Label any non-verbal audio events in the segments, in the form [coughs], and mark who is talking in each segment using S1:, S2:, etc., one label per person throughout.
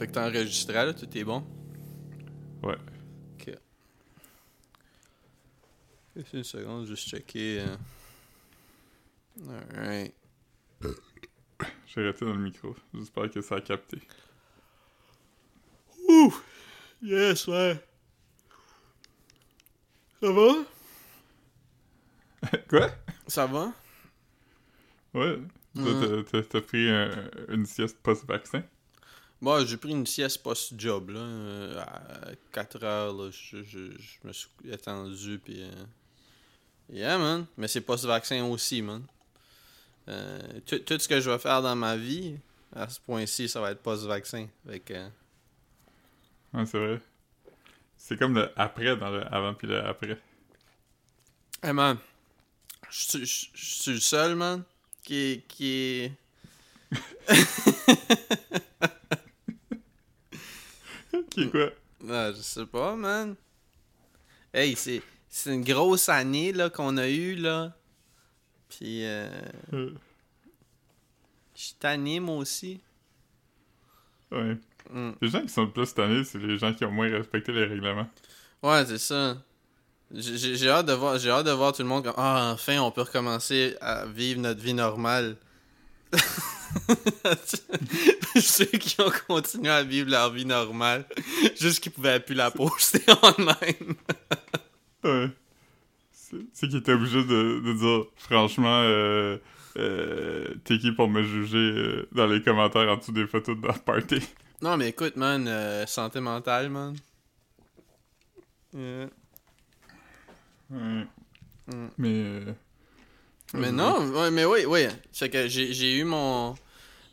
S1: Fait que t'as enregistré là, tout est bon?
S2: Ouais.
S1: Ok. Juste une seconde, juste checker. euh. Alright. [coughs]
S2: J'ai arrêté dans le micro. J'espère que ça a capté.
S1: Ouh! Yes, ouais. Ça va? [laughs]
S2: Quoi?
S1: Ça va?
S2: Ouais.
S1: Ouais.
S2: t'as- pris un- une sieste post-vaccin?
S1: Moi, j'ai pris une sieste post-job, là. euh, à 4 heures, là. Je, je, je me suis étendu, puis... euh, Yeah, man. Mais c'est post-vaccin aussi, man. Euh, tout, tout ce que je vais faire dans ma vie, à ce point-ci, ça va être post-vaccin. Que...
S2: Ouais, c'est vrai. C'est comme le après dans le avant puis le après.
S1: Hey, man. Je suis- je je suis le seul, man, qui, qui. [laughs]
S2: Qui est quoi?
S1: Ah, je sais pas, man. Hey, c'est, c'est une grosse année là, qu'on a eue, là. Puis, euh,
S2: Euh,
S1: je suis tanné, moi aussi.
S2: ouais.
S1: Mm.
S2: Les gens qui sont le plus tannés, c'est les gens qui ont moins respecté les règlements.
S1: Ouais, c'est ça. J'ai, j'ai- j'ai hâte de voir, j'ai hâte de voir tout le monde comme Ah, enfin, on peut recommencer à vivre notre vie normale. [laughs] Ceux qui ont continué à vivre leur vie normale, juste qu'ils pouvaient plus la poster [laughs] online.
S2: Ouais. C'est qu'ils étaient obligés de, de dire, franchement, euh, euh, t'es qui pour me juger euh, dans les commentaires en dessous des photos de leur party?
S1: Non, mais écoute, man, santé mentale, man. Yeah.
S2: Ouais.
S1: Mm.
S2: Mais.
S1: Mais
S2: vas-y.
S1: non, ouais, mais oui, oui. C'est que j'ai j'ai eu mon,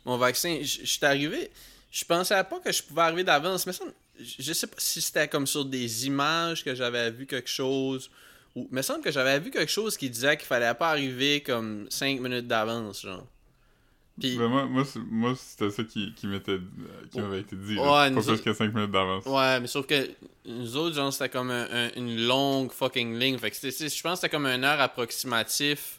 S1: mon vaccin. Je suis arrivé. Je pensais pas que je pouvais arriver d'avance. Mais ça, je sais pas si c'était comme sur des images que j'avais vu quelque chose. Ou, mais il semble que j'avais vu quelque chose qui disait qu'il fallait pas arriver comme 5 minutes d'avance, genre. Puis,
S2: Ben, moi, moi, c'était ça qui, qui m'était qui m'avait été dit. là.
S1: Ouais,
S2: pas plus
S1: autres-
S2: que 5 minutes d'avance.
S1: Ouais, mais sauf que nous autres, genre, c'était comme un- un- une longue fucking ligne. Fait que je pense que c'était comme une heure approximatif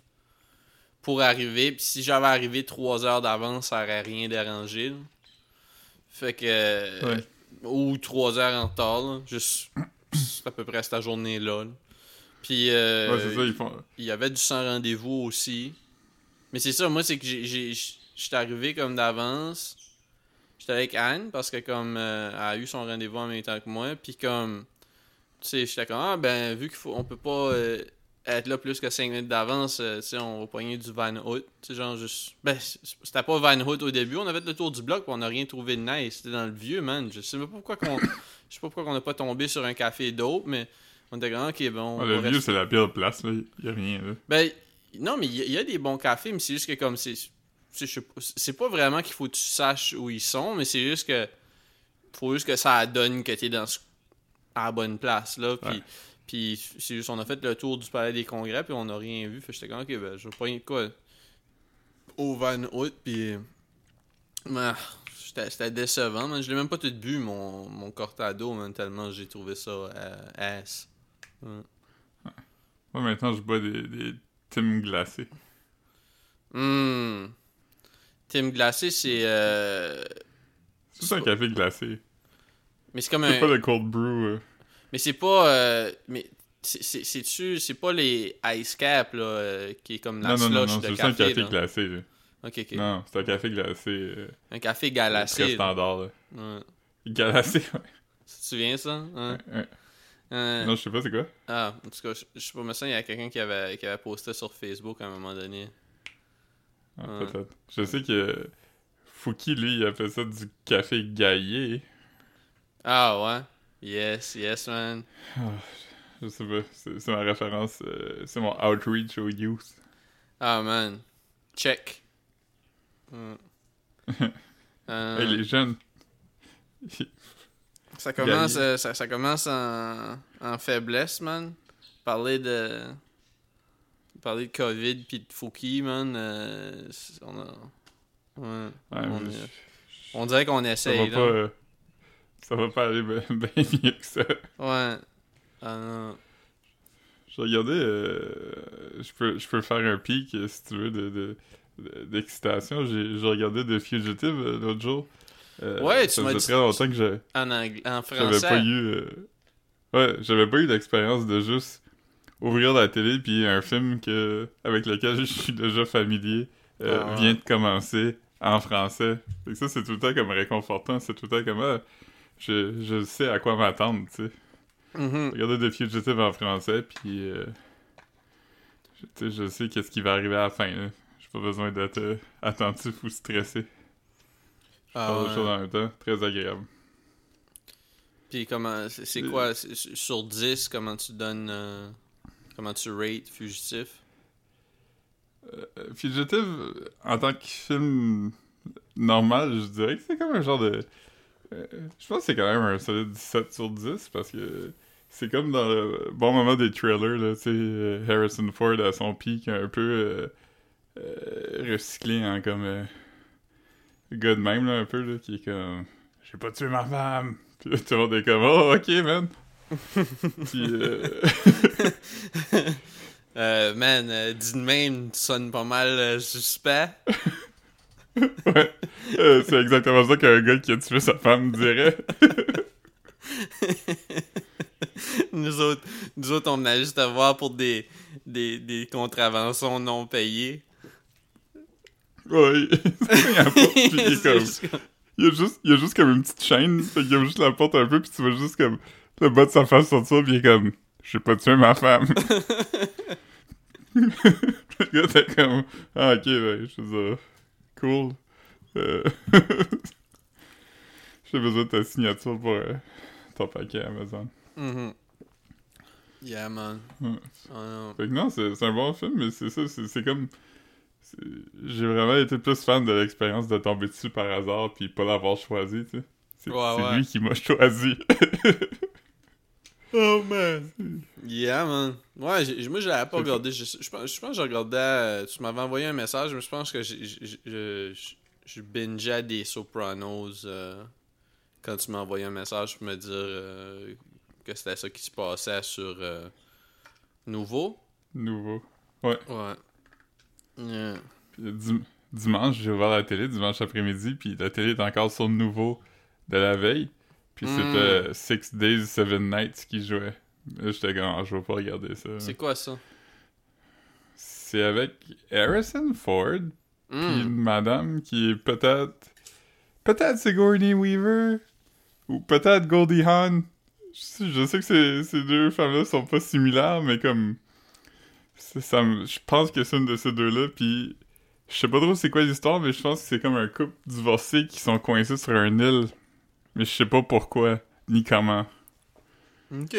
S1: pour arriver. Puis si j'avais arrivé trois heures d'avance, ça aurait rien dérangé. là. Fait que.
S2: Ouais.
S1: Ou trois heures en retard, là. Juste. c'est à peu près cette journée-là. là. Puis. euh,
S2: Ouais, ça,
S1: il y avait du sans rendez-vous aussi. Mais c'est ça, moi, c'est que j'ai- j'étais arrivé comme d'avance. J'étais avec Anne parce que comme euh, elle a eu son rendez-vous en même temps que moi. Puis comme, tu sais, j'étais comme, ah ben, vu qu'il faut, on peut pas euh, être là plus que 5 minutes d'avance, euh, on va pogner du Van sais, genre juste. Ben, c'était pas Van Hout au début, on avait fait le tour du bloc, puis on a rien trouvé de nice. C'était dans le vieux, man. Je sais pas pourquoi qu'on. [laughs] Je sais pas pourquoi qu'on a pas tombé sur un café dope, mais on était comme, ok, bon. on
S2: Ouais,
S1: va
S2: le vieux, c'est la pire place, là. Y a rien, là.
S1: ben, non, mais il y, a- il y a des bons cafés, mais c'est juste que comme c'est. c'est- pas- vraiment qu'il faut que tu saches où ils sont, mais c'est juste que. Faut juste que ça donne que t'es dans ce- à la bonne place, là. Puis,
S2: Ouais.
S1: Puis c'est juste, on a fait le tour du palais des congrès, puis on n'a rien vu. Fait j'étais comme, ok, ben, je vais pas de quoi. Au Van Hout, puis. Ah, C'était c'était décevant, man. Je l'ai même pas tout bu, mon, mon cortado, man, tellement j'ai trouvé ça euh, ass.
S2: Moi, maintenant, je bois des, des Tim glacés.
S1: Hum. Tim glacé, c'est. euh,
S2: C'est juste un café glacé.
S1: Mais c'est comme
S2: C'est
S1: un.
S2: pas le cold brew. euh.
S1: Mais c'est pas. euh, Mais c'est- c'est- c'est-tu. C'est pas les ice cap, là, euh, qui est comme la
S2: Non, non, non, non,
S1: de
S2: c'est juste un
S1: café. là.
S2: glacé, là.
S1: Ok, ok.
S2: Non, c'est un café glacé. euh,
S1: Un café
S2: très
S1: galacé. là.
S2: standard, là.
S1: Ouais.
S2: Glacé, ouais.
S1: Tu te souviens ça? Hein?
S2: Ouais.
S1: Euh,
S2: Non, je sais pas c'est quoi?
S1: Ah, en tout cas, je je sais pas, mais ça, il y a quelqu'un qui avait, qui avait posté sur Facebook à un moment donné.
S2: Ah,
S1: Ouais.
S2: Peut-être. Je sais que Fouki, lui, il appelle ça du café gaillé.
S1: Ah ouais? Yes, yes, man.
S2: Je sais pas. C'est ma référence. euh, c'est mon outreach au youth.
S1: Ah man. Check. Mm. [laughs] Euh,
S2: Hey, les jeunes.
S1: Ça commence, euh, ça, ça commence en, en faiblesse, man. Parler de. Parler de COVID pis de Fouki, man. on a. Ouais.
S2: Ouais,
S1: On
S2: je-
S1: On dirait qu'on
S2: ça va
S1: essaye,
S2: pas. Ça va pas aller [laughs] bien mieux que ça.
S1: Ouais. Ah non.
S2: Je regardais. euh, je, peux, je peux faire un pic euh, si tu veux de, de- de- d'excitation. J'ai, j'ai regardé The Fugitive euh, l'autre jour. Euh,
S1: Ouais, tu m'as dit-
S2: très longtemps que je-
S1: En, anglais, en
S2: j'avais
S1: français.
S2: pas eu... Ouais, j'avais pas eu l'expérience de juste ouvrir la télé puis un film que avec lequel je suis déjà familier
S1: Ah
S2: vient de commencer en français. Fait que ça, c'est tout le temps comme réconfortant. C'est tout le temps comme... ah, je, je sais à quoi m'attendre, tu sais.
S1: Mhm.
S2: Regardez The Fugitive en français, puis euh, je, tu sais, je sais qu'est-ce qui va arriver à la fin. J'ai pas besoin d'être euh, attentif ou stressé.
S1: Ah,
S2: Faire
S1: ouais.
S2: d'autres choses en même temps, très agréable.
S1: Puis comment, c'est
S2: Euh.
S1: quoi, c'est- sur 10, comment tu donnes, euh, comment tu rates Fugitif?
S2: Euh, Fugitive, euh, en tant que film normal, je dirais que c'est comme un genre de... euh, je pense que c'est quand même un solide 17 sur 10, parce que c'est comme dans le bon moment des trailers, là, tu sais, euh, Harrison Ford à son pic, un peu euh, euh, recyclé en comme... euh, gars de même, là, un peu, là, qui est comme... J'ai pas tué ma femme! [laughs] Puis là, tout le monde est comme, oh, ok, man! [laughs] Puis,
S1: man, euh, dit de même, tu sonnes pas mal suspect. [laughs]
S2: ouais, Euh, c'est exactement ça qu'un gars qui a tué sa femme dirait. [laughs]
S1: nous, autres, nous autres, on venait juste à voir pour des, des, des contraventions non payées.
S2: Ouais, il [laughs] comme... Il y a juste, il y a juste comme une petite chaîne, fait qu'il ouvre juste la porte un peu, puis tu vois juste comme le bas de sa face sortir, puis il est comme « J'ai pas tué ma femme. [laughs] » Le gars t'es comme « Ah, ok, ben, je dire, cool. Euh, [laughs] J'ai besoin de ta signature pour euh, ton paquet Amazon.
S1: Mhm. Yeah, man.
S2: Ouais.
S1: Oh, non.
S2: Fait que non, c'est un bon film, mais c'est ça, c'est comme... J'ai vraiment été plus fan de l'expérience de tomber dessus par hasard puis pas l'avoir choisi, tu sais. C'est
S1: Ouais,
S2: c'est
S1: ouais.
S2: lui qui m'a [laughs] choisi.
S1: Oh man. Yeah, man. Ouais, moi, je l'avais pas regardé. Je, je pense, je pense que j'ai regardé. euh, tu m'avais envoyé un message, mais je pense que je, je, je bingeais des Sopranos euh, quand tu m'as envoyé un message pour me dire euh, que c'était ça qui se passait sur Nouveau.
S2: Nouveau.
S1: Ouais. Yeah.
S2: Puis dim- dimanche, j'ai ouvert la télé, dimanche après-midi, puis la télé est encore sur nouveau de la veille. Puis
S1: Mm.
S2: c'était Six Days, Seven Nights qui jouait. J'étais comme, Ah, je vais pas regarder ça.
S1: C'est quoi ça?
S2: C'est avec Harrison Ford, puis
S1: Hmm.
S2: une madame qui est peut-être. Peut-être Sigourney Weaver, ou peut-être Goldie Hawn. Je sais, je sais que ces, ces deux femmes-là sont pas similaires, mais comme. Ça, je pense que c'est une de ces deux-là, puis. Je sais pas trop c'est quoi l'histoire, mais je pense que c'est comme un couple divorcé qui sont coincés sur une île. Mais je sais pas pourquoi, ni comment.
S1: Ok.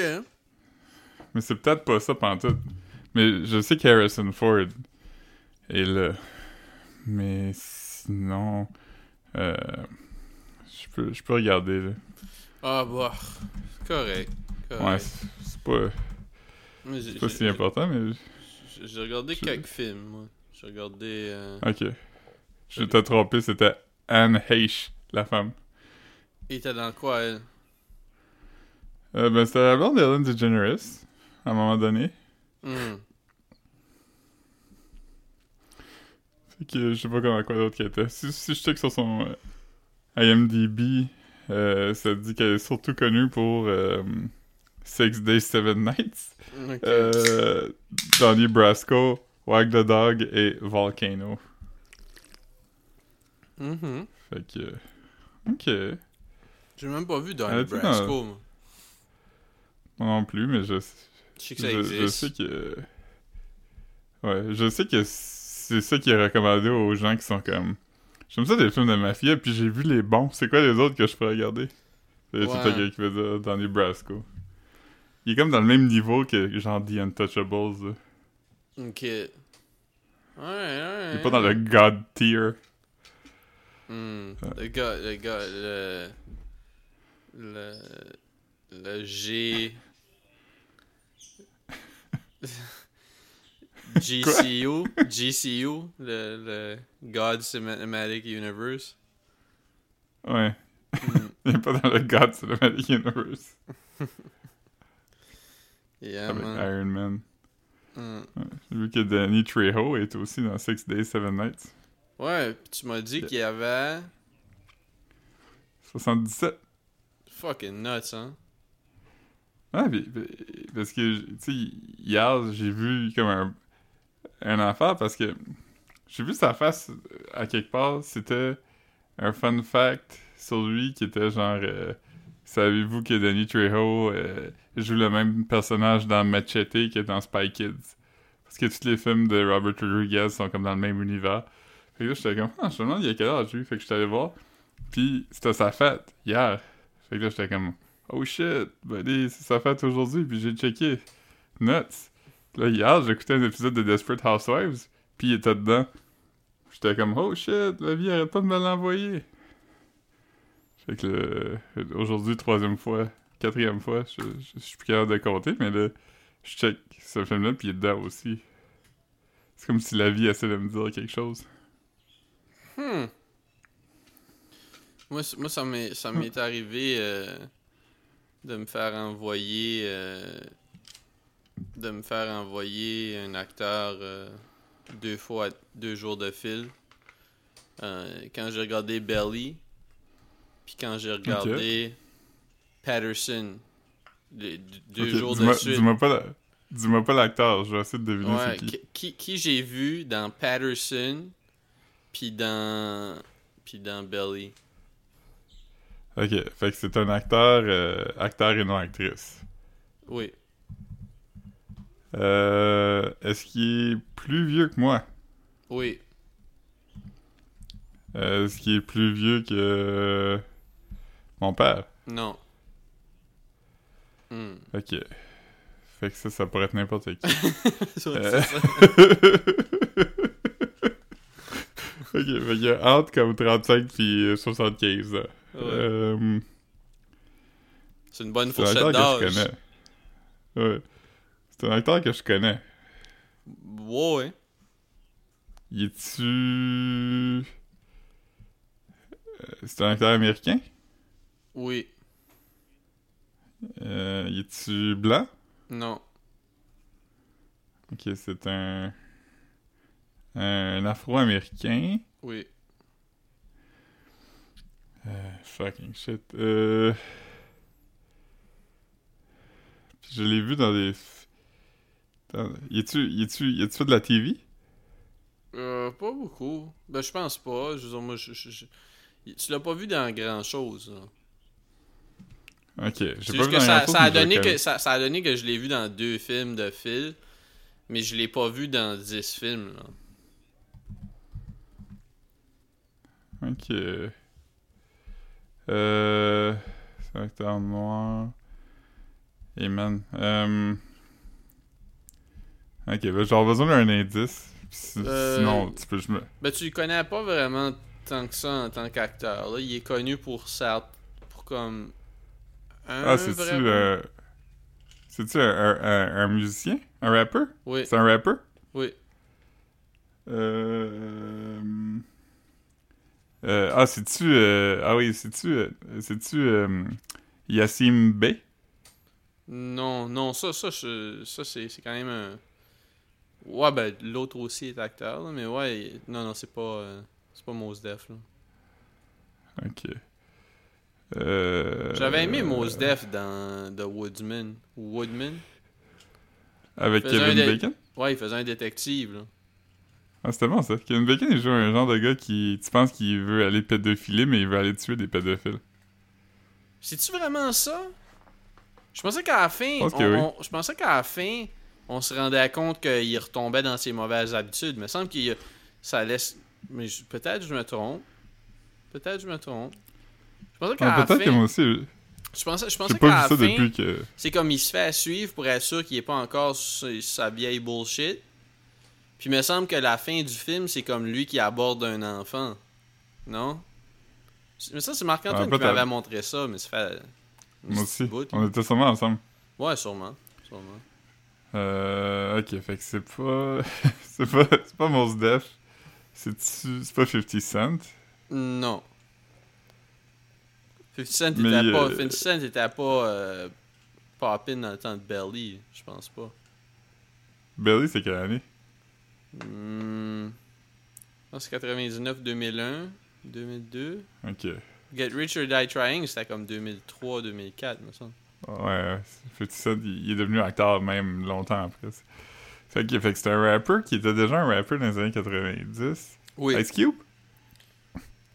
S2: Mais c'est peut-être pas ça pantoute. Mais je sais qu'Harrison Ford est là. Mais sinon... Euh, je, peux, je peux regarder, là.
S1: Ah, bah. Correct. correct.
S2: Ouais, c'est pas, c'est pas si important, mais...
S1: j'ai- regardé quelques films, moi. J'ai regardé. euh,
S2: Ok. Je t'ai trompé, c'était Anne Heche, la femme.
S1: Il était dans quoi, elle?
S2: Euh, ben, c'était la blonde d'Ellen DeGeneres, à un moment donné.
S1: Hmm.
S2: Fait que je sais pas comment quoi d'autre qu'elle était. Si, si je check sur son euh, IMDb, euh, ça dit qu'elle est surtout connue pour euh, Six Days, Seven Nights,
S1: Ok.
S2: euh, Donnie Brasco, Wag the Dog et Volcano.
S1: Mhm.
S2: Fait que... Ok.
S1: J'ai même pas vu Donnie
S2: dans-
S1: Brasco, moi.
S2: Moi non plus, mais je,
S1: Je sais que ça
S2: je, je
S1: existe.
S2: sais que... Ouais, je sais que c'est ça qui est recommandé aux gens qui sont comme... J'aime ça des films de mafia, puis j'ai vu les bons. C'est quoi les autres que je peux regarder? C'est tout temps qui dire dans les Brasco. Il est comme dans le même niveau que genre The Untouchables. là.
S1: Ok. Ouais, ouais.
S2: Il est pas dans le God tier.
S1: Hmm. Le gars, le gars, le. Le. Le G. [laughs] GCU, GCU, le, le God Cinematic Universe.
S2: Ouais.
S1: Hmm. [laughs]
S2: Il est pas dans le God Cinematic Universe. [laughs]
S1: Yeah,
S2: avec
S1: man.
S2: Iron Man.
S1: Hmm.
S2: J'ai vu que Danny Trejo est aussi dans Six Days, Seven Nights.
S1: Ouais, pis tu m'as dit qu'il y avait.
S2: 77.
S1: Fucking nuts, hein?
S2: Ouais, pis- pis- parce que, tu sais, hier, j'ai vu comme un, un enfant parce que j'ai vu sa face à quelque part. C'était un fun fact sur lui qui était genre euh, Savez-vous que Danny Trejo euh, joue le même personnage dans Machete que dans Spy Kids? Parce que tous les films de Robert Rodriguez sont comme dans le même univers. Fait que là, j'étais comme, ah, je me demande il y a quel âge lui. Fait que j'étais allé voir. Puis c'était sa fête hier. Fait que là, j'étais comme, Oh shit, buddy, c'est sa fête aujourd'hui, puis j'ai checké. Nuts. Là, hier, j'écoutais un épisode de Desperate Housewives, puis il était dedans. J'étais comme, oh shit, la vie arrête pas de me l'envoyer. Fait que aujourd'hui, troisième fois, quatrième fois, je, suis plus capable de compter, mais là, je check ce film-là, puis il est dedans aussi. C'est comme si la vie essaie de me dire quelque chose.
S1: Hmm. Moi, moi ça m'est ça m'est arrivé euh, de me faire envoyer euh, de me faire envoyer un acteur euh, deux fois deux jours de fil. Quand j'ai regardé Belly, puis quand j'ai regardé Patterson, les deux jours de suite.
S2: Dis-moi pas, la- dis-moi pas l'acteur, je vais essayer de deviner
S1: Ouais,
S2: c'est qui.
S1: qui, qui, qui j'ai vu dans Patterson, puis dans puis dans Belly.
S2: Ok, fait que c'est un acteur, euh, acteur et non actrice.
S1: Oui.
S2: Euh, est-ce qu'il est plus vieux que moi?
S1: Oui.
S2: Euh, est-ce qu'il est plus vieux que euh, mon père?
S1: Non. Hmm.
S2: Ok. Fait que ça, ça pourrait être n'importe qui. [laughs] Euh.
S1: ça. [laughs]
S2: ok, fait qu'il y a entre comme 35 puis euh, 75 ans.
S1: Ouais.
S2: Euh,
S1: C'est une bonne
S2: c'est un
S1: fourchette
S2: acteur que je
S1: d'âge.
S2: connais. Ouais. C'est un acteur que je connais.
S1: Ouais.
S2: Il est-tu... Euh, C'est un acteur américain?
S1: Oui.
S2: Euh, il est-tu blanc?
S1: Non.
S2: Ok, c'est un... Un afro-américain.
S1: Oui.
S2: Euh, fucking shit. Euh... Puis je l'ai vu dans des... Dans... Y est-tu... Y est-tu... Y est-tu fait de la TV?
S1: Euh, pas beaucoup. Ben, je pense pas. Je veux dire, moi, je, je- je- Tu l'as pas vu dans grand chose.
S2: Ok, j'ai pas
S1: juste
S2: vu
S1: que ça, a donné que ça, ça a donné que je l'ai vu dans deux films de fil, mais je l'ai pas vu dans dix films. Là.
S2: Ok. Euh... C'est un acteur noir. Et man... Euh... Ok, ben j'aurais besoin d'un indice. Si-
S1: Euh,
S2: Sinon, tu peux... Je me...
S1: Ben, tu le connais pas vraiment tant que ça en tant qu'acteur. là. Il est connu pour ça, pour comme un
S2: Ah, c'est-tu...
S1: vraiment-.
S2: C'est-tu un, un, un- un musicien? Un rappeur?
S1: Oui,
S2: C'est un rappeur?
S1: oui.
S2: Euh... euh, ah, c'est-tu... euh, Ah oui, c'est-tu... euh, C'est-tu... Yassim Bey?
S1: Non, non, ça, ça, je- ça c'est c'est quand même un. Ouais, ben l'autre aussi est acteur, là, mais ouais, non, non, c'est pas, c'est pas Mos Def. là.
S2: Ok.
S1: J'avais aimé Mos Def dans The Woodsman. ou Woodman.
S2: Avec Kevin Bacon?
S1: Ouais, il faisait un détective. Là.
S2: Ah, c'était bon ça. Kevin Bacon, il joue un genre de gars qui. Tu penses qu'il veut aller pédophiler, mais il veut aller tuer des pédophiles.
S1: C'est-tu vraiment ça? Je pensais qu'à la fin,
S2: pense
S1: on-
S2: que oui.
S1: on- je pensais qu'à la fin, on se rendait compte qu'il retombait dans ses mauvaises habitudes. Il me semble que ça laisse. Mais je- peut-être je me trompe. Peut-être je me trompe. Je pensais qu'à
S2: Ah,
S1: la
S2: Peut-être que
S1: fin,
S2: moi aussi, je-
S1: je pensais, je pensais
S2: pas
S1: qu'à la
S2: ça
S1: fin,
S2: depuis que.
S1: c'est comme il se fait suivre pour être sûr qu'il est pas encore sa vieille bullshit. Puis il me semble que la fin du film, c'est comme lui qui aborde un enfant. Non? Mais ça, c'est Marc-Antoine
S2: Ah,
S1: qui m'avait montré ça, mais ça fait.
S2: Moi aussi.
S1: bout.
S2: On était sûrement ensemble.
S1: Ouais, sûrement. sûrement.
S2: Euh. Ok, fait que c'est pas. [laughs] c'est pas. C'est pas Mos Def. C'est-tu. C'est pas 50 Cent?
S1: Non. 50 Cent était pas.
S2: euh,
S1: 50 Cent était pas. Euh, poppin dans le temps de Belly, je pense pas.
S2: Belly, c'est quelle année?
S1: Hmm. Je pense que c'est 99, 2001, 2002.
S2: Ok.
S1: Get Rich or Die Trying, c'était comme 2003-2004, me semble.
S2: Ouais, 50 Cent, il, est devenu acteur même longtemps après. Fait que, fait que c'était un rapper qui était déjà un rapper dans les années 90.
S1: Oui.
S2: Ice Cube?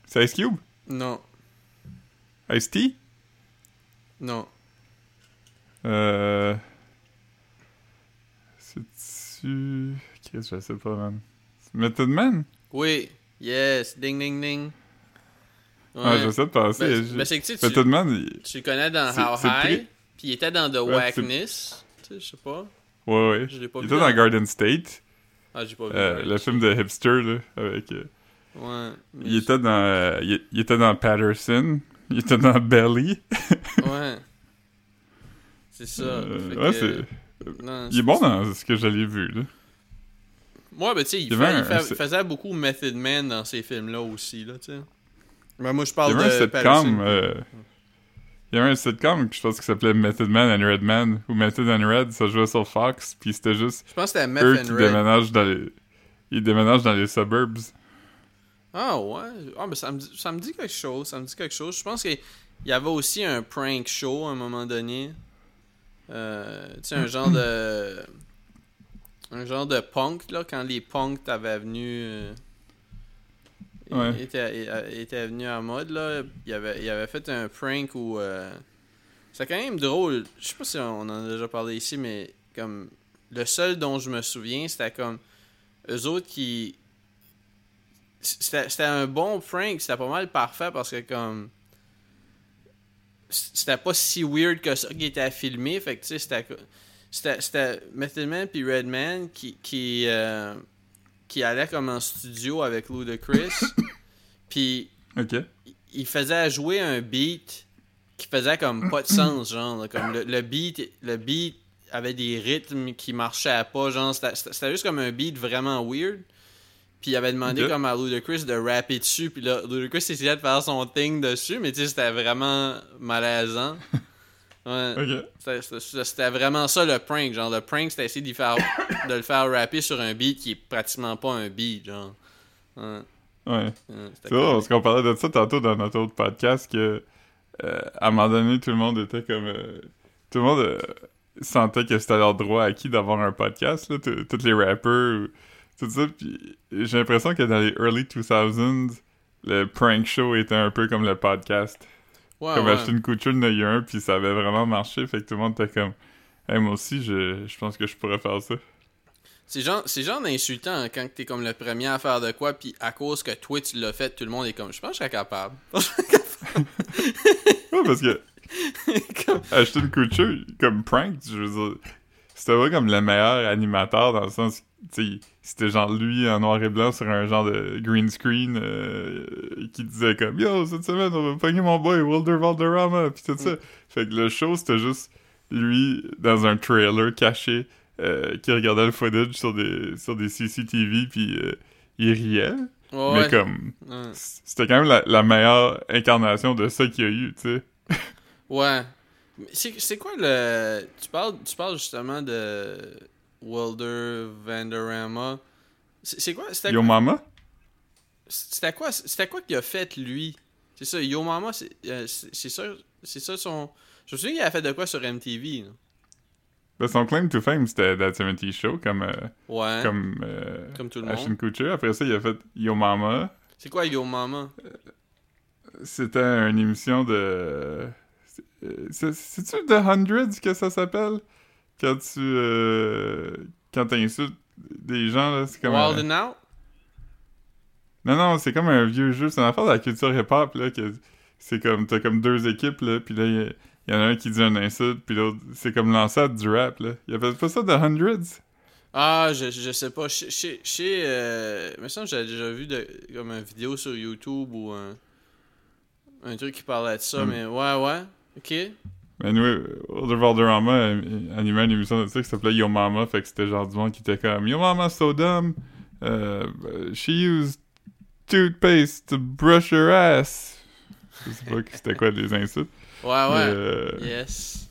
S2: C'est Ice Cube?
S1: Non.
S2: Ice-T?
S1: Non.
S2: Euh... C'est-tu... Qu'est-ce que je sais pas, man. Method Man?
S1: Oui. Yes. Ding, ding, ding. Ouais.
S2: Ah, j'essaie de penser.
S1: Ben,
S2: Je-
S1: ben, c'est que tu sais, tu,
S2: Method Man, il-
S1: tu le connais dans How High, puis il était dans The
S2: Ouais,
S1: Wackness. Tu sais, je sais pas.
S2: ouais, ouais.
S1: Je l'ai pas
S2: Il
S1: vu.
S2: était dans Garden State,
S1: Ah, j'ai pas vu.
S2: euh, le film de hipster, là, avec... euh,
S1: Ouais.
S2: il était dans... euh, il, il était dans Patterson, [laughs] il était dans Belly.
S1: Ouais. [laughs] C'est ça.
S2: Euh, ouais,
S1: que- non,
S2: Il est bon dans ce que j'allais vu, là.
S1: Moi, ben, tu sais, il, fait- faisait beaucoup Method Man dans ces films-là aussi, là, tu sais. Ben, moi, je
S2: Il y
S1: parle
S2: avait un
S1: de
S2: sitcom... euh, Il y avait un sitcom que je pense qui s'appelait Method Man and Red Man, ou Method and Red, ça jouait sur Fox, puis c'était juste
S1: Je pense que c'était
S2: eux
S1: and
S2: qui
S1: Red.
S2: déménagent dans les... Ils déménagent dans les suburbs.
S1: Ah, ouais. Ah, ben, ça me, dit, ça me dit quelque chose. Ça me dit quelque chose. Je pense qu'il y avait aussi un prank show à un moment donné. Euh, tu sais, un genre de. Un genre de punk, là, quand les punks t'avaient venu. euh,
S2: Ouais.
S1: étaient, étaient venus en mode, là. Il avait, il avait fait un prank où. euh, c'est quand même drôle. Je sais pas si on en a déjà parlé ici, mais comme. Le seul dont je me souviens, c'était comme. Eux autres qui. C'était c'était un bon prank, c'était pas mal parfait parce que comme. C'était pas si weird que ça qui était à filmer, fait que tu sais, c'était. C'était Method Man puis Redman qui. qui euh, qui allait comme en studio avec Ludacris. [coughs] puis il faisait jouer un beat qui faisait comme pas de sens, genre. là, Comme le, le beat, le beat avait des rythmes qui marchaient pas, genre. C'était juste comme un beat vraiment weird. Puis il avait demandé comme à Ludacris de rapper dessus. Puis là, Ludacris essayait de faire son thing dessus, mais tu sais, c'était vraiment malaisant. [laughs] Ouais. C'était- vraiment ça le prank. Genre, le prank, c'était essayer faire, [coughs] de le faire rapper sur un beat qui est pratiquement pas un beat, genre. Ouais,
S2: Ouais.
S1: ouais, c'était
S2: C'est parce qu'on parlait de ça tantôt dans notre autre podcast que euh, à un moment donné, tout le monde était comme euh, tout le monde euh, sentait que c'était leur droit acquis d'avoir un podcast, là, tous les rappers, ou- tout ça. Puis j'ai l'impression que dans les early 2000s, le prank show était un peu comme le podcast.
S1: Ouais,
S2: comme
S1: ouais.
S2: acheter une couture, il y en a eu un, puis ça avait vraiment marché, fait que tout le monde était comme Hey, moi aussi, je, je pense que je pourrais faire ça.
S1: C'est genre, c'est genre insultant hein, quand t'es comme le premier à faire de quoi, puis à cause que toi tu l'as fait, tout le monde est comme, je pense que je serais capable. [laughs]
S2: Ouais, parce que [laughs]
S1: Comme-
S2: acheter une couture comme prank, je veux dire, c'était pas comme le meilleur animateur dans le sens, c'était genre lui en noir et blanc sur un genre de green screen euh, qui disait comme Yo, cette semaine on va pogner mon boy Wilder Valderrama, pis tout ça. Fait que le show c'était juste lui dans un trailer caché euh, qui regardait le footage sur des, sur des CCTV puis euh, il riait. Mais
S1: ouais.
S2: comme, c'était quand même la, la meilleure incarnation de ça qu'il y a eu, tu sais.
S1: Ouais. C'est quoi le. Tu parles, tu parles justement de Wilder Vanderama. C'est quoi C'était
S2: Yo
S1: quoi?
S2: Mama?
S1: C'était quoi quoi qu'il a fait lui? C'est ça, Yo Mama, c'est euh, c'est- ça, c'est ça son. Je me souviens qu'il a fait de quoi sur MTV. là.
S2: Ben, son claim to fame, c'était That 70 Show, comme, euh,
S1: Ouais.
S2: comme, euh,
S1: Comme tout le
S2: Ashton
S1: monde.
S2: Kutcher. Après ça, il a fait Yo Mama.
S1: C'est quoi Yo Mama
S2: C'était une émission de... c'est- c'est- C'est-tu The Hundreds que ça s'appelle? Quand tu... Euh, quand t'insultes des gens, là, c'est comme...
S1: Wild
S2: un-
S1: and Out?
S2: Non, non, c'est comme un vieux jeu. C'est une affaire de la culture hip-hop, là, que c'est comme... T'as comme deux équipes, là, puis là, il y en a un qui dit un insulte, puis l'autre... C'est comme l'ancêtre du rap, là. Il appelle pas ça The Hundreds?
S1: Ah, je, je sais pas. Chez. chez, chez euh, il me semble que j'avais déjà vu de, comme une vidéo sur YouTube ou un. Un truc qui parlait de ça,
S2: Hmm.
S1: mais ouais, ouais. Ok.
S2: Mais anyway, Older Valderrama euh, animait une émission de ça qui s'appelait Yo Mama, fait que c'était genre du monde qui était comme Yo Mama so dumb, uh, she used toothpaste to brush her ass. Je sais pas c'était quoi les insultes.
S1: Ouais, ouais.
S2: Mais, euh,
S1: Yes.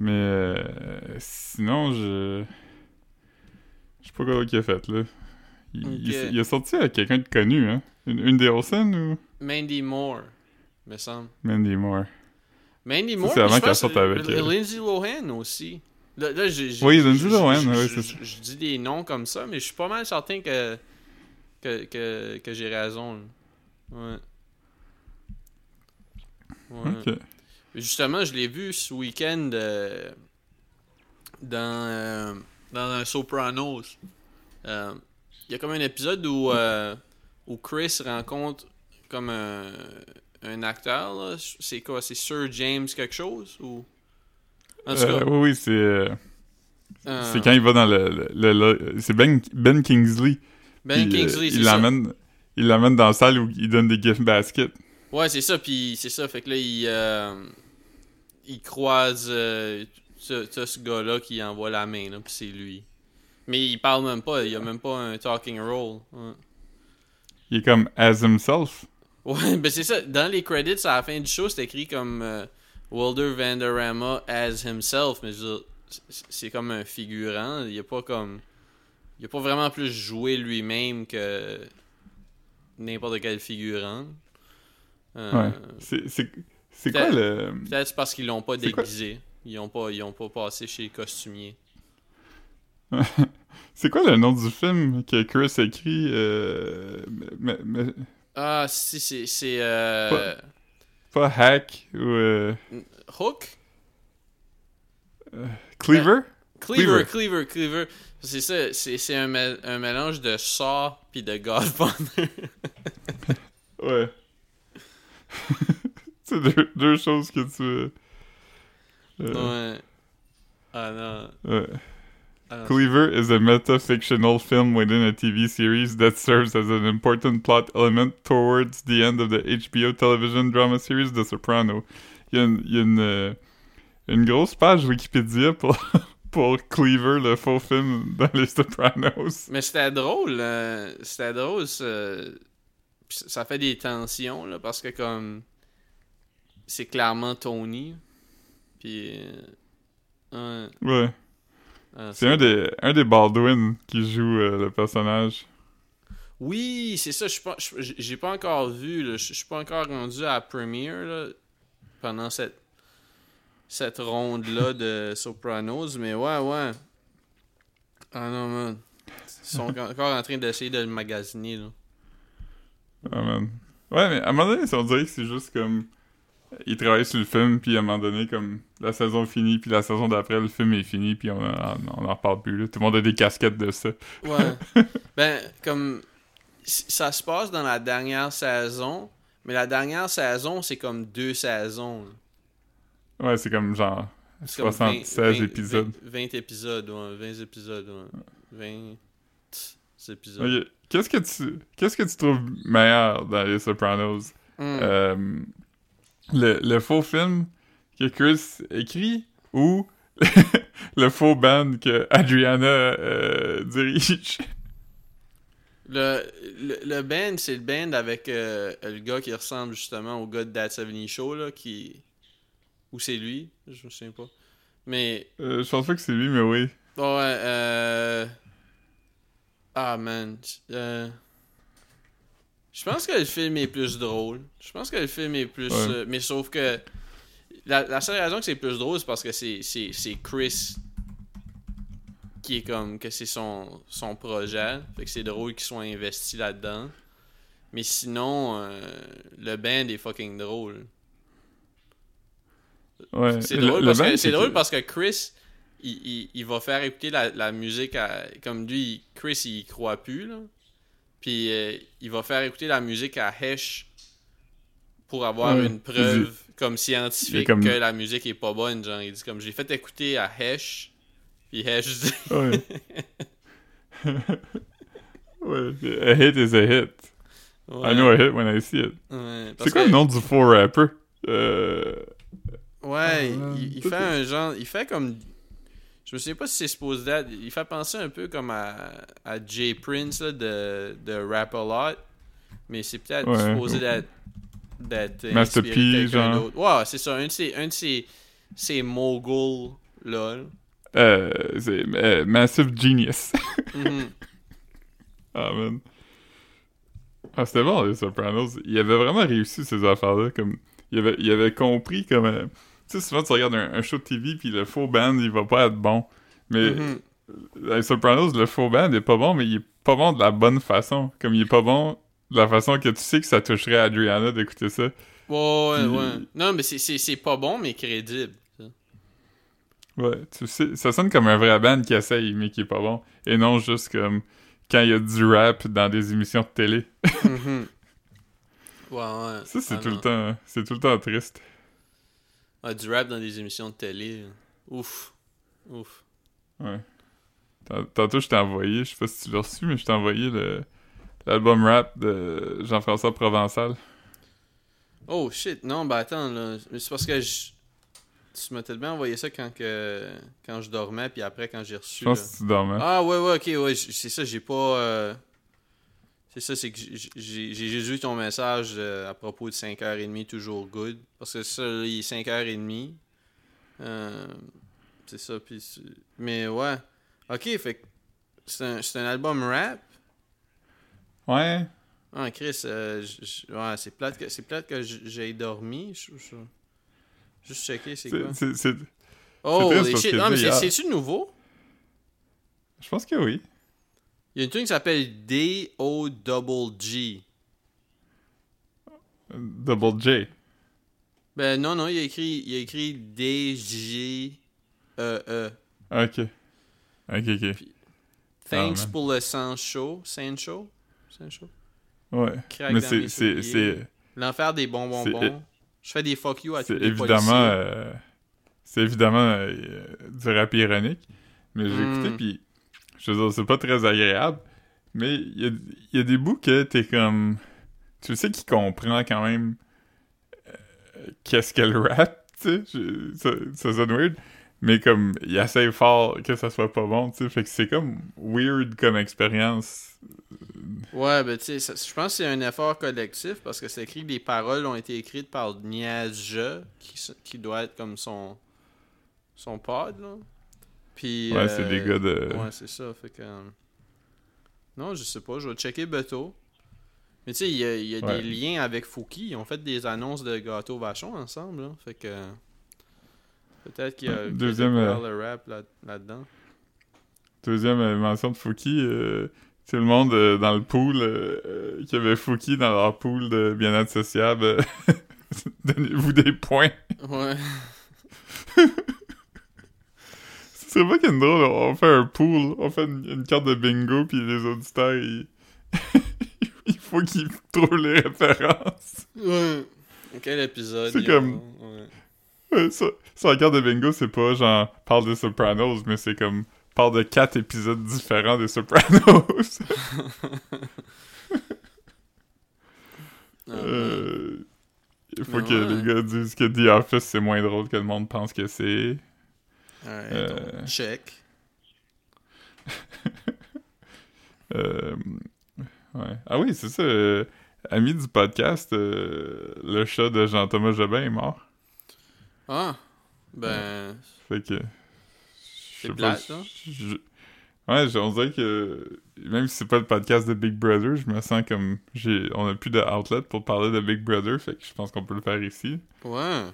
S2: mais euh, sinon, je. Je sais pas quoi qu'il a fait là. Il, il-
S1: Ok.
S2: il a sorti avec quelqu'un de connu, hein. Une, une des Olsen ou?
S1: Mandy Moore. me semble.
S2: Mandy Moore.
S1: Mandy Moore,
S2: c'est avant qu'elle sorte avec, euh,
S1: Lindsay Lohan aussi. Là, là, j'ai- j'ai-
S2: Oui, Lindsay Lohan,
S1: je-
S2: c'est ça.
S1: Je dis des noms comme ça, mais je suis pas mal certain que, que, que, que j'ai raison. Ouais. Ouais.
S2: Ok.
S1: Justement, je l'ai vu ce week-end euh, dans, euh, dans un Sopranos. Euh, Il y a comme un épisode où, où Chris rencontre comme un, un acteur. là. C'est quoi? C'est Sir James quelque chose ou... En tout
S2: Euh,
S1: cas,
S2: oui, oui, c'est. euh,
S1: euh,
S2: C'est quand il va dans le. le- le- le- c'est ben, ben Kingsley.
S1: Ben
S2: Puis,
S1: Kingsley, c'est ça.
S2: Il l'emmène dans la salle où il donne des gift baskets.
S1: Ouais, c'est ça, puis c'est ça. Fait que là, il, il croise ce, ce- ce gars-là qui envoie la main, là, puis c'est lui. Mais il parle même pas, il a même pas un talking role. Ouais,
S2: Il est comme as himself.
S1: Ouais, ben c'est ça. Dans les credits, à la fin du show, c'est écrit comme euh, Wilder Vanderama as himself, mais je veux dire, c'est- comme un figurant. Il a pas comme. Il a pas vraiment plus joué lui-même que n'importe quel figurant. Euh,
S2: Ouais. C'est, quoi le.
S1: Peut-être parce qu'ils l'ont pas déguisé. Ils ont pas, ils ont pas passé chez le costumier. [laughs]
S2: C'est quoi le nom du film que Chris a écrit euh, mais- mais-
S1: Ah, si, c'est. C'est. Euh,
S2: Pas Hack ou. euh,
S1: Hook?
S2: Cleaver?
S1: Cleaver,
S2: Cleaver.
S1: Cleaver, Cleaver. C'est ça, c'est un, un mélange de Saw puis de Godfather. [laughs]
S2: Ouais. [laughs] c'est deux, deux choses que tu. euh, euh,
S1: ouais. Ah non.
S2: ouais.
S1: Non.
S2: Cleaver is a meta-fictional film within a TV series that serves as an important plot element towards the end of the HBO television drama series The Soprano. Il y a une, il y a une, euh, une grosse page Wikipédia pour, [laughs] pour Cleaver, le faux film dans les Sopranos.
S1: Mais c'était drôle. euh, c'était drôle. Ça, fait des tensions, là, parce que comme. C'est clairement Tony. Puis. euh, ouais.
S2: Ouais.
S1: Ah,
S2: C'est un des, un des Baldwin qui joue euh, le personnage.
S1: Oui, c'est ça. J'ai pas encore vu. là, Je suis pas encore rendu à la premiere là, pendant cette cette ronde là de [laughs] Sopranos, mais ouais, ouais. Ah non man, ils sont [laughs] encore en train d'essayer de le magasiner là.
S2: Ah, man. Ouais, mais à un moment donné, on dirait que c'est juste comme. Il travaille sur le film, puis à un moment donné, comme la saison finit, puis la saison d'après, le film est fini, puis on, en- on en reparle plus. là. Tout le monde a des casquettes de ça.
S1: Ouais. [laughs] ben comme ça se passe dans la dernière saison, mais la dernière saison c'est comme deux saisons. là.
S2: Ouais, c'est comme genre
S1: C'est comme
S2: 76
S1: 20 20
S2: épisodes.
S1: 20 épisodes, ouais, 20 épisodes, ouais. 20 épisodes.
S2: Qu'est-ce que tu qu'est-ce que tu trouves meilleur dans les Sopranos?
S1: Hmm.
S2: Euh, le, le faux film que Chris écrit ou [laughs] le faux band que Adriana euh, dirige?
S1: Le, le, le band, c'est le band avec euh, le gars qui ressemble justement au gars de That 70 Show, là, qui... Ou c'est lui, je me souviens pas. Mais,
S2: Euh, Je pense pas que c'est lui, mais oui.
S1: ouais, euh... Ah, man. Euh... Je pense que le film est plus drôle. Je pense que le film est plus...
S2: Ouais.
S1: euh, Mais sauf que... La, la seule raison que c'est plus drôle, c'est parce que c'est Chris qui est comme que c'est son, son projet. Fait que c'est drôle qu'il soit investi là-dedans. Mais sinon, euh, le band est fucking drôle.
S2: Ouais.
S1: C'est
S2: Le-
S1: drôle,
S2: le
S1: parce
S2: band,
S1: que, drôle parce que Chris, il, il, il va faire écouter la, la musique à. Comme lui, Chris, il y croit plus, là. Puis euh, il va faire écouter la musique à Hesh pour avoir
S2: Ouais.
S1: une preuve comme scientifique
S2: comme-
S1: que la musique est pas bonne. Genre, il dit comme j'ai fait écouter à Hesh. Puis Hesh dit.
S2: Ouais. [laughs] ouais. A hit is a hit.
S1: Ouais,
S2: I know a hit when I see it.
S1: ouais,
S2: C'est quoi
S1: que-
S2: le nom du faux rapper? Euh...
S1: Ouais,
S2: Ah,
S1: il, fait un genre. Il fait comme. Je me sais pas si c'est supposé d'être. Il fait penser un peu comme à, à Jay Prince là, de, de Rap a Lot. Mais c'est peut-être
S2: Ouais.
S1: supposé d'être. d'être
S2: Master
S1: inspiré
S2: P,
S1: de quelqu'un
S2: genre.
S1: Ouais, c'est ça. Un de ces, un de ces, ces moguls là.
S2: Euh, c'est euh, Massive Genius. [laughs]
S1: Mhm.
S2: ah, man. Ah, c'était bon, les Sopranos. Il avait vraiment réussi ces affaires-là. Comme... il avait, il avait compris comme. euh, tu sais, souvent tu regardes un, un show de TV, puis le faux band, il va pas être bon. Mais dans les Sopranos, le faux band est pas bon, mais il est pas bon de la bonne façon. Comme il est pas bon de la façon que tu sais que ça toucherait Adriana d'écouter ça.
S1: Ouais, ouais,
S2: Puis-
S1: ouais. Non, mais c'est- pas bon, mais crédible. ça.
S2: Ouais, tu sais, ça sonne comme un vrai band qui essaye, mais qui est pas bon. Et non juste comme quand il y a du rap dans des émissions de télé.
S1: Mhm. [laughs] Ouais, ouais.
S2: Ça, c'est
S1: Ah,
S2: tout le temps, c'est tout le temps triste.
S1: Ouais, du rap dans des émissions de télé. Ouf. Ouf.
S2: Ouais. Tant- Tantôt, je t'ai envoyé, je sais pas si tu l'as reçu, mais je t'ai envoyé le l'album rap de Jean-François Provençal.
S1: Oh shit, non, bah attends, là. Mais C'est parce que je. Tu m'as tellement envoyé ça quand, que... quand je dormais, puis après quand j'ai reçu.
S2: Je pense
S1: là.
S2: que tu dormais.
S1: Ah ouais, ouais, ok, ouais, c'est ça, j'ai pas. euh, C'est ça, c'est que j'ai juste vu ton message euh, à propos de 5h30 toujours good. Parce que ça, là, il est 5h30. Euh, c'est ça, puis. Mais ouais. Ok, fait que. C'est un, un album rap.
S2: Ouais.
S1: Ah, Chris, euh, ouais, c'est plate que, plate que j'ai dormi. je- je- Juste checker, c'est quoi. Oh, les shit. Non, mais
S2: tu sais,
S1: c'est-
S2: il y a-
S1: c'est-tu nouveau?
S2: Je pense que oui.
S1: Il y a une tune qui s'appelle D-O-Double-G.
S2: Double J.
S1: Ben non, non, il a écrit, il a écrit D-G-E-E.
S2: Ok. Ok, ok.
S1: Thanks
S2: man.
S1: pour le chaud? Saint chaud?
S2: Ouais.
S1: Craque
S2: Mais c'est c'est-
S1: L'enfer des bonbons. Je fais des fuck you à tous
S2: c'est
S1: les
S2: évidemment euh, c'est évidemment euh, du rap ironique. Mais j'ai
S1: Mm.
S2: écouté puis je veux dire c'est pas très agréable. Mais il y a, des bouts que t'es comme tu sais qu'il comprend quand même euh, qu'est-ce qu'est le rap, tu sais. Ça, sonne weird. Mais comme, il essaie fort que ça soit pas bon, tu sais. Fait que c'est comme weird comme expérience.
S1: Ouais, ben tu sais, je pense que c'est un effort collectif parce que c'est écrit que les paroles ont été écrites par Niaja, qui, qui doit être comme son son pod, là. Puis,
S2: Ouais,
S1: euh,
S2: c'est des gars de.
S1: Ouais, c'est ça. Fait que. euh, Non, je sais pas. Je vais checker Beto. Mais tu sais, il y a, il y a
S2: Ouais.
S1: des liens avec Fouki. Ils ont fait des annonces de gâteau vachon ensemble. Là. Fait que. Peut-être qu'il y a.
S2: Deuxième, euh,
S1: le rap là- là-dedans.
S2: Deuxième euh, mention de Fouki, euh, tout le monde euh, dans le pool euh, euh, qui avait Fouki dans leur pool de bien-être sociable, euh, [laughs] donnez-vous des points.
S1: ouais. [laughs]
S2: Ce serait pas qu'une drôle, on fait un pool, on fait une, une carte de bingo, puis les auditeurs, ils... [laughs] il faut qu'ils trouvent les références.
S1: Ouais. Quel épisode
S2: C'est
S1: a,
S2: comme-
S1: ouais.
S2: Ça, sur la carte de bingo, c'est pas genre parle des Sopranos, mais c'est comme parle de quatre épisodes différents des Sopranos.
S1: Ah, [laughs] [laughs]
S2: Euh, il faut
S1: Mais
S2: que
S1: ouais.
S2: les gars disent que The Office c'est moins drôle que le monde pense que c'est.
S1: Ouais,
S2: euh,
S1: donc, check. [laughs]
S2: Euh, ouais. Ah oui, c'est ça. euh, ami du podcast, euh, le chat de Jean-Thomas Jobin est mort.
S1: Ah. Ben.
S2: Fait que.
S1: C'est plate,
S2: pas,
S1: hein?
S2: je- Ouais, on dirait que même si c'est pas le podcast de Big Brother, je me sens comme j'ai on a plus de outlet pour parler de Big Brother, fait que je pense qu'on peut le faire ici.
S1: Ouais.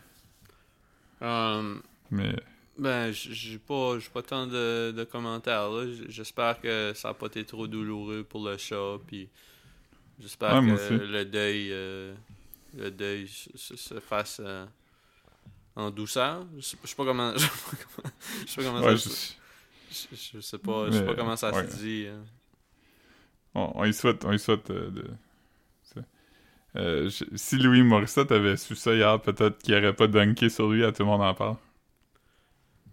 S1: Euh,
S2: Mais
S1: Ben, j'ai pas, j'ai pas tant de, de commentaires J'espère que ça a pas été trop douloureux pour le chat, puis j'espère
S2: Ouais,
S1: que le deuil, euh, le deuil se, se- se fasse euh, en douceur. Je sais, [laughs] je sais pas comment, je sais pas comment, je sais pas comment ça, se- dit. euh.
S2: on, on y souhaite, on y souhaite euh, de. Euh, je- si Louis Morissette avait su ça hier, peut-être qu'il aurait pas dunké sur lui, à tout le monde en parle.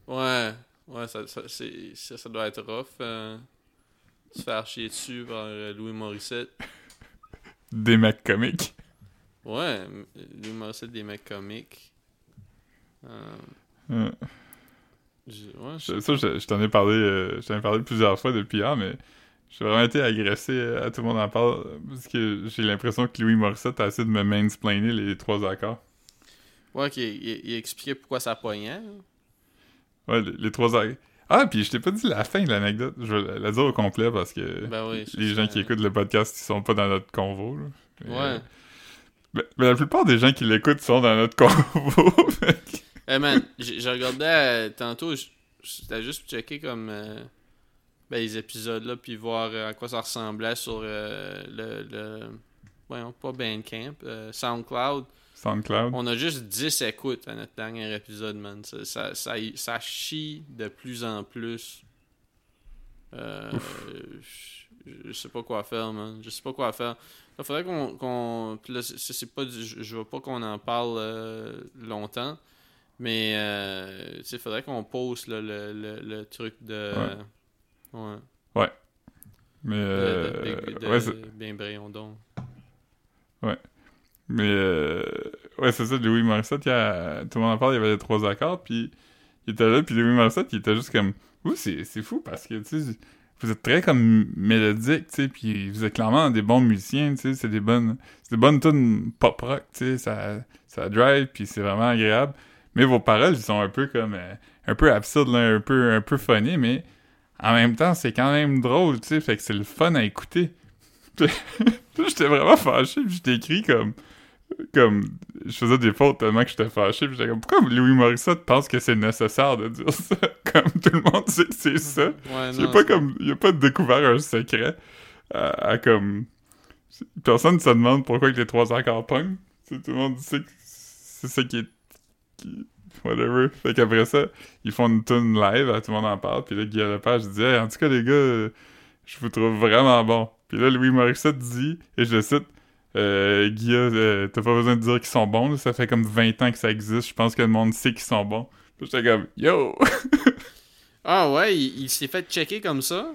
S1: Ouais, ouais, ça, ça, ça, ça doit être rough. euh, se faire chier dessus par euh, Louis Morissette.
S2: Des mecs comiques.
S1: Ouais, Louis Morissette des mecs comiques. Euh, je- ouais,
S2: je-
S1: je-
S2: ça, je, je t'en ai parlé, je t'en ai parlé plusieurs fois depuis hier, mais j'ai vraiment été agressé à tout le monde en parle parce que j'ai l'impression que Louis Morissette a essayé de me mansplainer les trois accords.
S1: ouais, ok, il, il expliquait pourquoi ça poignait. là.
S2: Ouais, les, les trois accords. Ah, puis je t'ai pas dit la fin de l'anecdote. Je vais la- dire au complet parce que
S1: Ben oui.
S2: les gens
S1: ça-
S2: qui écoutent le podcast, ils sont pas dans notre convo. là. Mais,
S1: Ouais.
S2: euh, Mais, mais la plupart des gens qui l'écoutent sont dans notre [laughs] convo.
S1: Hey man, j'ai j'ai regardé euh, tantôt, j'étais juste checké comme euh, ben, les épisodes là, puis voir à quoi ça ressemblait sur le, le. Voyons, pas Bandcamp, euh, SoundCloud.
S2: SoundCloud.
S1: On a juste 10 écoutes à notre dernier épisode, man. Ça, ça, ça, ça chie de plus en plus. Euh, je, je sais pas quoi faire, man. Je sais pas quoi faire. Il faudrait qu'on. là, c'est- pas, du- je, je veux pas qu'on en parle euh, longtemps. Mais euh, il faudrait qu'on poste là, le, le, le truc de. Ouais.
S2: Mais,
S1: de-
S2: euh,
S1: de, de- de-
S2: ouais,
S1: bien donc.
S2: Mais, euh, ouais, c'est ça, Louis Morissette, il a, tout le monde en parle, il y avait les trois accords, puis il était là, puis Louis Morissette, il était juste comme, ouh, c'est fou, parce que, tu sais, vous êtes très comme mélodique, tu sais, puis vous êtes clairement des bons musiciens, tu sais, c'est des bonnes, c'est des bonnes tunes pop rock, tu sais, ça, ça drive, puis c'est vraiment agréable. Mais vos paroles, ils sont un peu comme, euh, un peu absurdes, là, un peu, un peu funny, mais en même temps, c'est quand même drôle, tu sais, fait que c'est le fun à écouter. [laughs] J'étais vraiment fâché, j'étais écrit comme, comme, je faisais des fautes tellement que j'étais fâché, puis j'étais comme, pourquoi Louis Morissette pense que c'est nécessaire de dire ça? [laughs] Comme tout le monde sait que c'est ça.
S1: Ouais,
S2: Il a pas comme il a pas découvert un secret à, à comme personne se demande pourquoi que les trois accords. C'est- Tout le monde sait que c'est ça qui est qui- whatever. Fait qu'après ça, ils font une tune live, tout le monde en parle, puis là Guy Lepage dit hey, en tout cas les gars, je vous trouve vraiment bon. Puis là Louis Morissette dit et je le cite euh, Guy, euh, t'as pas besoin de dire qu'ils sont bons, là, ça fait comme 20 ans que ça existe, je pense que le monde sait qu'ils sont bons. Puis j'étais comme yo [laughs]
S1: Ah ouais, il, il s'est fait checker comme ça?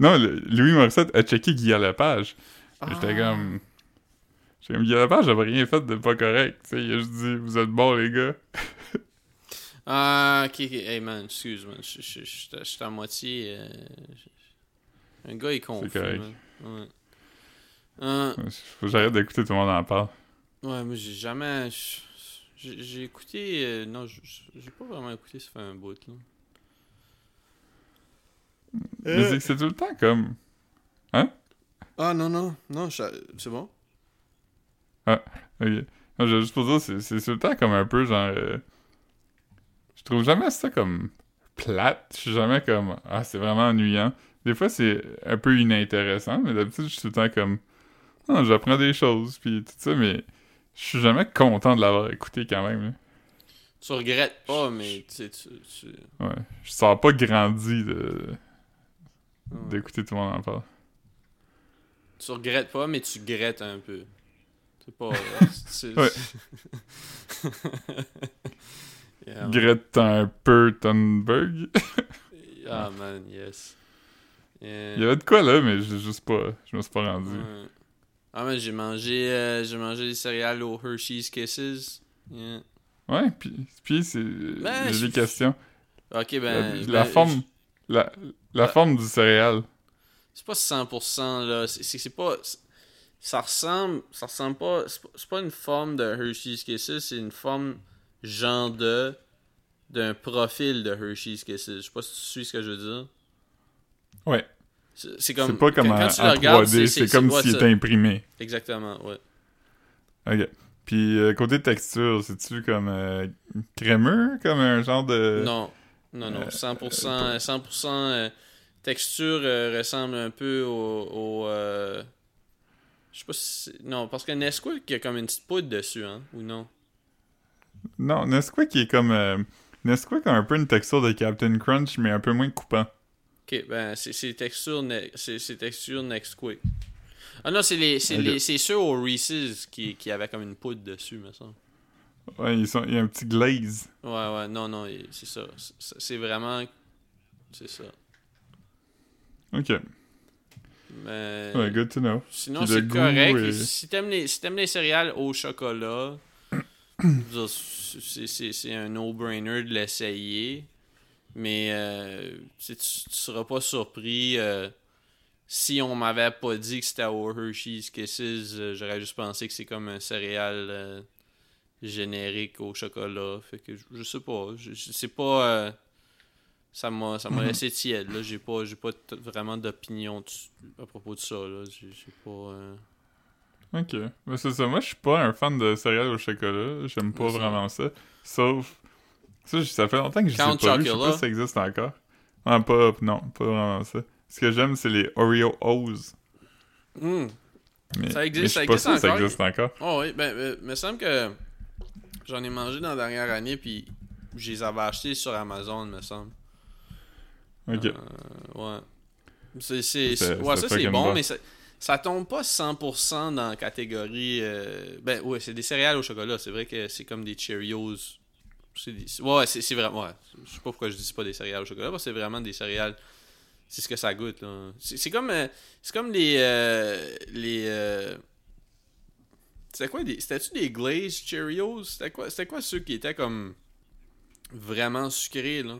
S2: Non, le- Louis Morissette a checké Guy Lepage.
S1: Ah.
S2: J'étais comme. J'étais comme Guy Lepage, j'avais rien fait de pas correct. Tu sais, il a juste dit, vous êtes bons, les gars.
S1: Ah, ok, ok. Hey man, excuse, man. Je j'étais à moitié. euh, Un gars est confus,
S2: correct.
S1: man. Ouais. Euh,
S2: Faut que j'arrête d'écouter tout le monde en parle.
S1: ouais, moi j'ai jamais. J'ai écouté. euh, non, j'ai pas vraiment écouté, ça fait un bout, là.
S2: Mais c'est que c'est tout le temps comme.
S1: Ah non, non, non, c'est bon.
S2: Ok. Non, je juste pour dire, c'est c'est tout le temps comme un peu genre. euh, Je trouve jamais ça comme plate. Je suis jamais comme. Ah, c'est vraiment ennuyant. Des fois, c'est un peu inintéressant, mais d'habitude, je suis tout le temps comme. Ah, j'apprends des choses, puis tout ça, mais je suis jamais content de l'avoir écouté quand même. là.
S1: Tu regrettes pas, mais tu sais, tu. tu-
S2: Ouais. Je sors pas grandi de
S1: ouais.
S2: d'écouter tout le monde en parle.
S1: Tu regrettes pas, mais tu grettes un peu. C'est pas. [laughs] c'est-
S2: Ouais. [laughs]
S1: Yeah.
S2: Greta un peu Thunberg.
S1: Ah man, yes. Yeah.
S2: Il y avait de quoi là, mais j'ai juste pas. Je me suis pas rendu.
S1: Ouais. Ah mais j'ai mangé euh, j'ai mangé des céréales aux Hershey's Kisses. Yeah.
S2: Ouais, puis, puis c'est.
S1: Ben,
S2: j'ai
S1: je-
S2: des questions.
S1: Ok
S2: La,
S1: ben,
S2: la
S1: ben,
S2: forme. La, la
S1: Ah.
S2: forme du céréal.
S1: c'est pas 100% là, c'est pas ça ressemble ça ressemble pas, c'est pas une forme de Hershey's Kisses, c'est une forme genre de d'un profil de Hershey's Kisses. Je sais pas si tu suis ce que je veux dire.
S2: Ouais.
S1: C'est comme
S2: c'est pas comme
S1: quand,
S2: en,
S1: quand tu
S2: en
S1: le regardes,
S2: 3D, c'est comme s'il était imprimé.
S1: Exactement, ouais.
S2: Ok. Puis euh, côté texture, c'est-tu comme euh, crémeux, comme un genre de.
S1: Non, non, non.
S2: euh,
S1: 100%, 100% euh, texture euh, ressemble un peu au. au je sais pas si. Non, parce que Nesquik, il y a comme une petite poudre dessus, hein, ou non?
S2: Non, Nesquik qui est comme. Nesquik a un peu une texture de Captain Crunch, mais un peu moins coupant.
S1: Ok, ben, c'est texture, ne- c'est c'est texture Nesquik. Ah non, c'est les, les, ceux au Reese's qui, qui avaient comme une poudre dessus, me semble.
S2: Ouais, ils sont, il y a un petit glaze.
S1: Ouais, ouais, non, non, c'est ça. C'est vraiment. C'est ça.
S2: Ok.
S1: Mais.
S2: Ouais, good to know.
S1: Sinon, c'est correct. Si t'aimes les, si t'aimes les céréales au chocolat, [clears throat] c'est un no-brainer de l'essayer. Mais euh, tu, tu seras pas surpris euh, si on m'avait pas dit que c'était au Hershey's Kisses. euh, J'aurais juste pensé que c'est comme un céréal euh, générique au chocolat. Fait que je, je sais pas. Je, je- c'est pas. ça m'a ça m'a
S2: Mhm.
S1: laissé tiède là j'ai pas j'ai pas vraiment d'opinion à propos de ça là j'ai pas
S2: Ok. Mais c'est ça. Moi, je suis pas un fan de céréales au chocolat. J'aime pas vraiment ça. Sauf. Ça, ça fait longtemps que je sais
S1: Count
S2: pas vu. Je sais pas si ça existe encore. Ah, pas. Non, pas vraiment ça. Ce que j'aime, c'est les Oreo O's.
S1: Hmm.
S2: Mais,
S1: Ça existe-
S2: mais je
S1: ça existe
S2: sûr ça existe encore.
S1: Oh oui, ben, euh, me semble que j'en ai mangé dans la dernière année, puis je les avais achetés sur Amazon, me semble.
S2: Ok.
S1: Euh, ouais. C'est, c'est,
S2: C'est-
S1: ouais, ça c'est bon. mais ça, ça tombe pas 100% dans la catégorie. euh, ben ouais, c'est des céréales au chocolat. C'est vrai que c'est comme des Cheerios. C'est des- ouais, c'est, vraiment. Ouais, je sais pas pourquoi je dis pas des céréales au chocolat, parce que c'est vraiment des céréales. C'est ce que ça goûte. Là. C'est, comme, euh, c'est comme les. euh, les euh, c'était quoi des, C'était-tu des glazed Cheerios? C'était quoi, c'était quoi ceux qui étaient comme. Vraiment sucrés, là?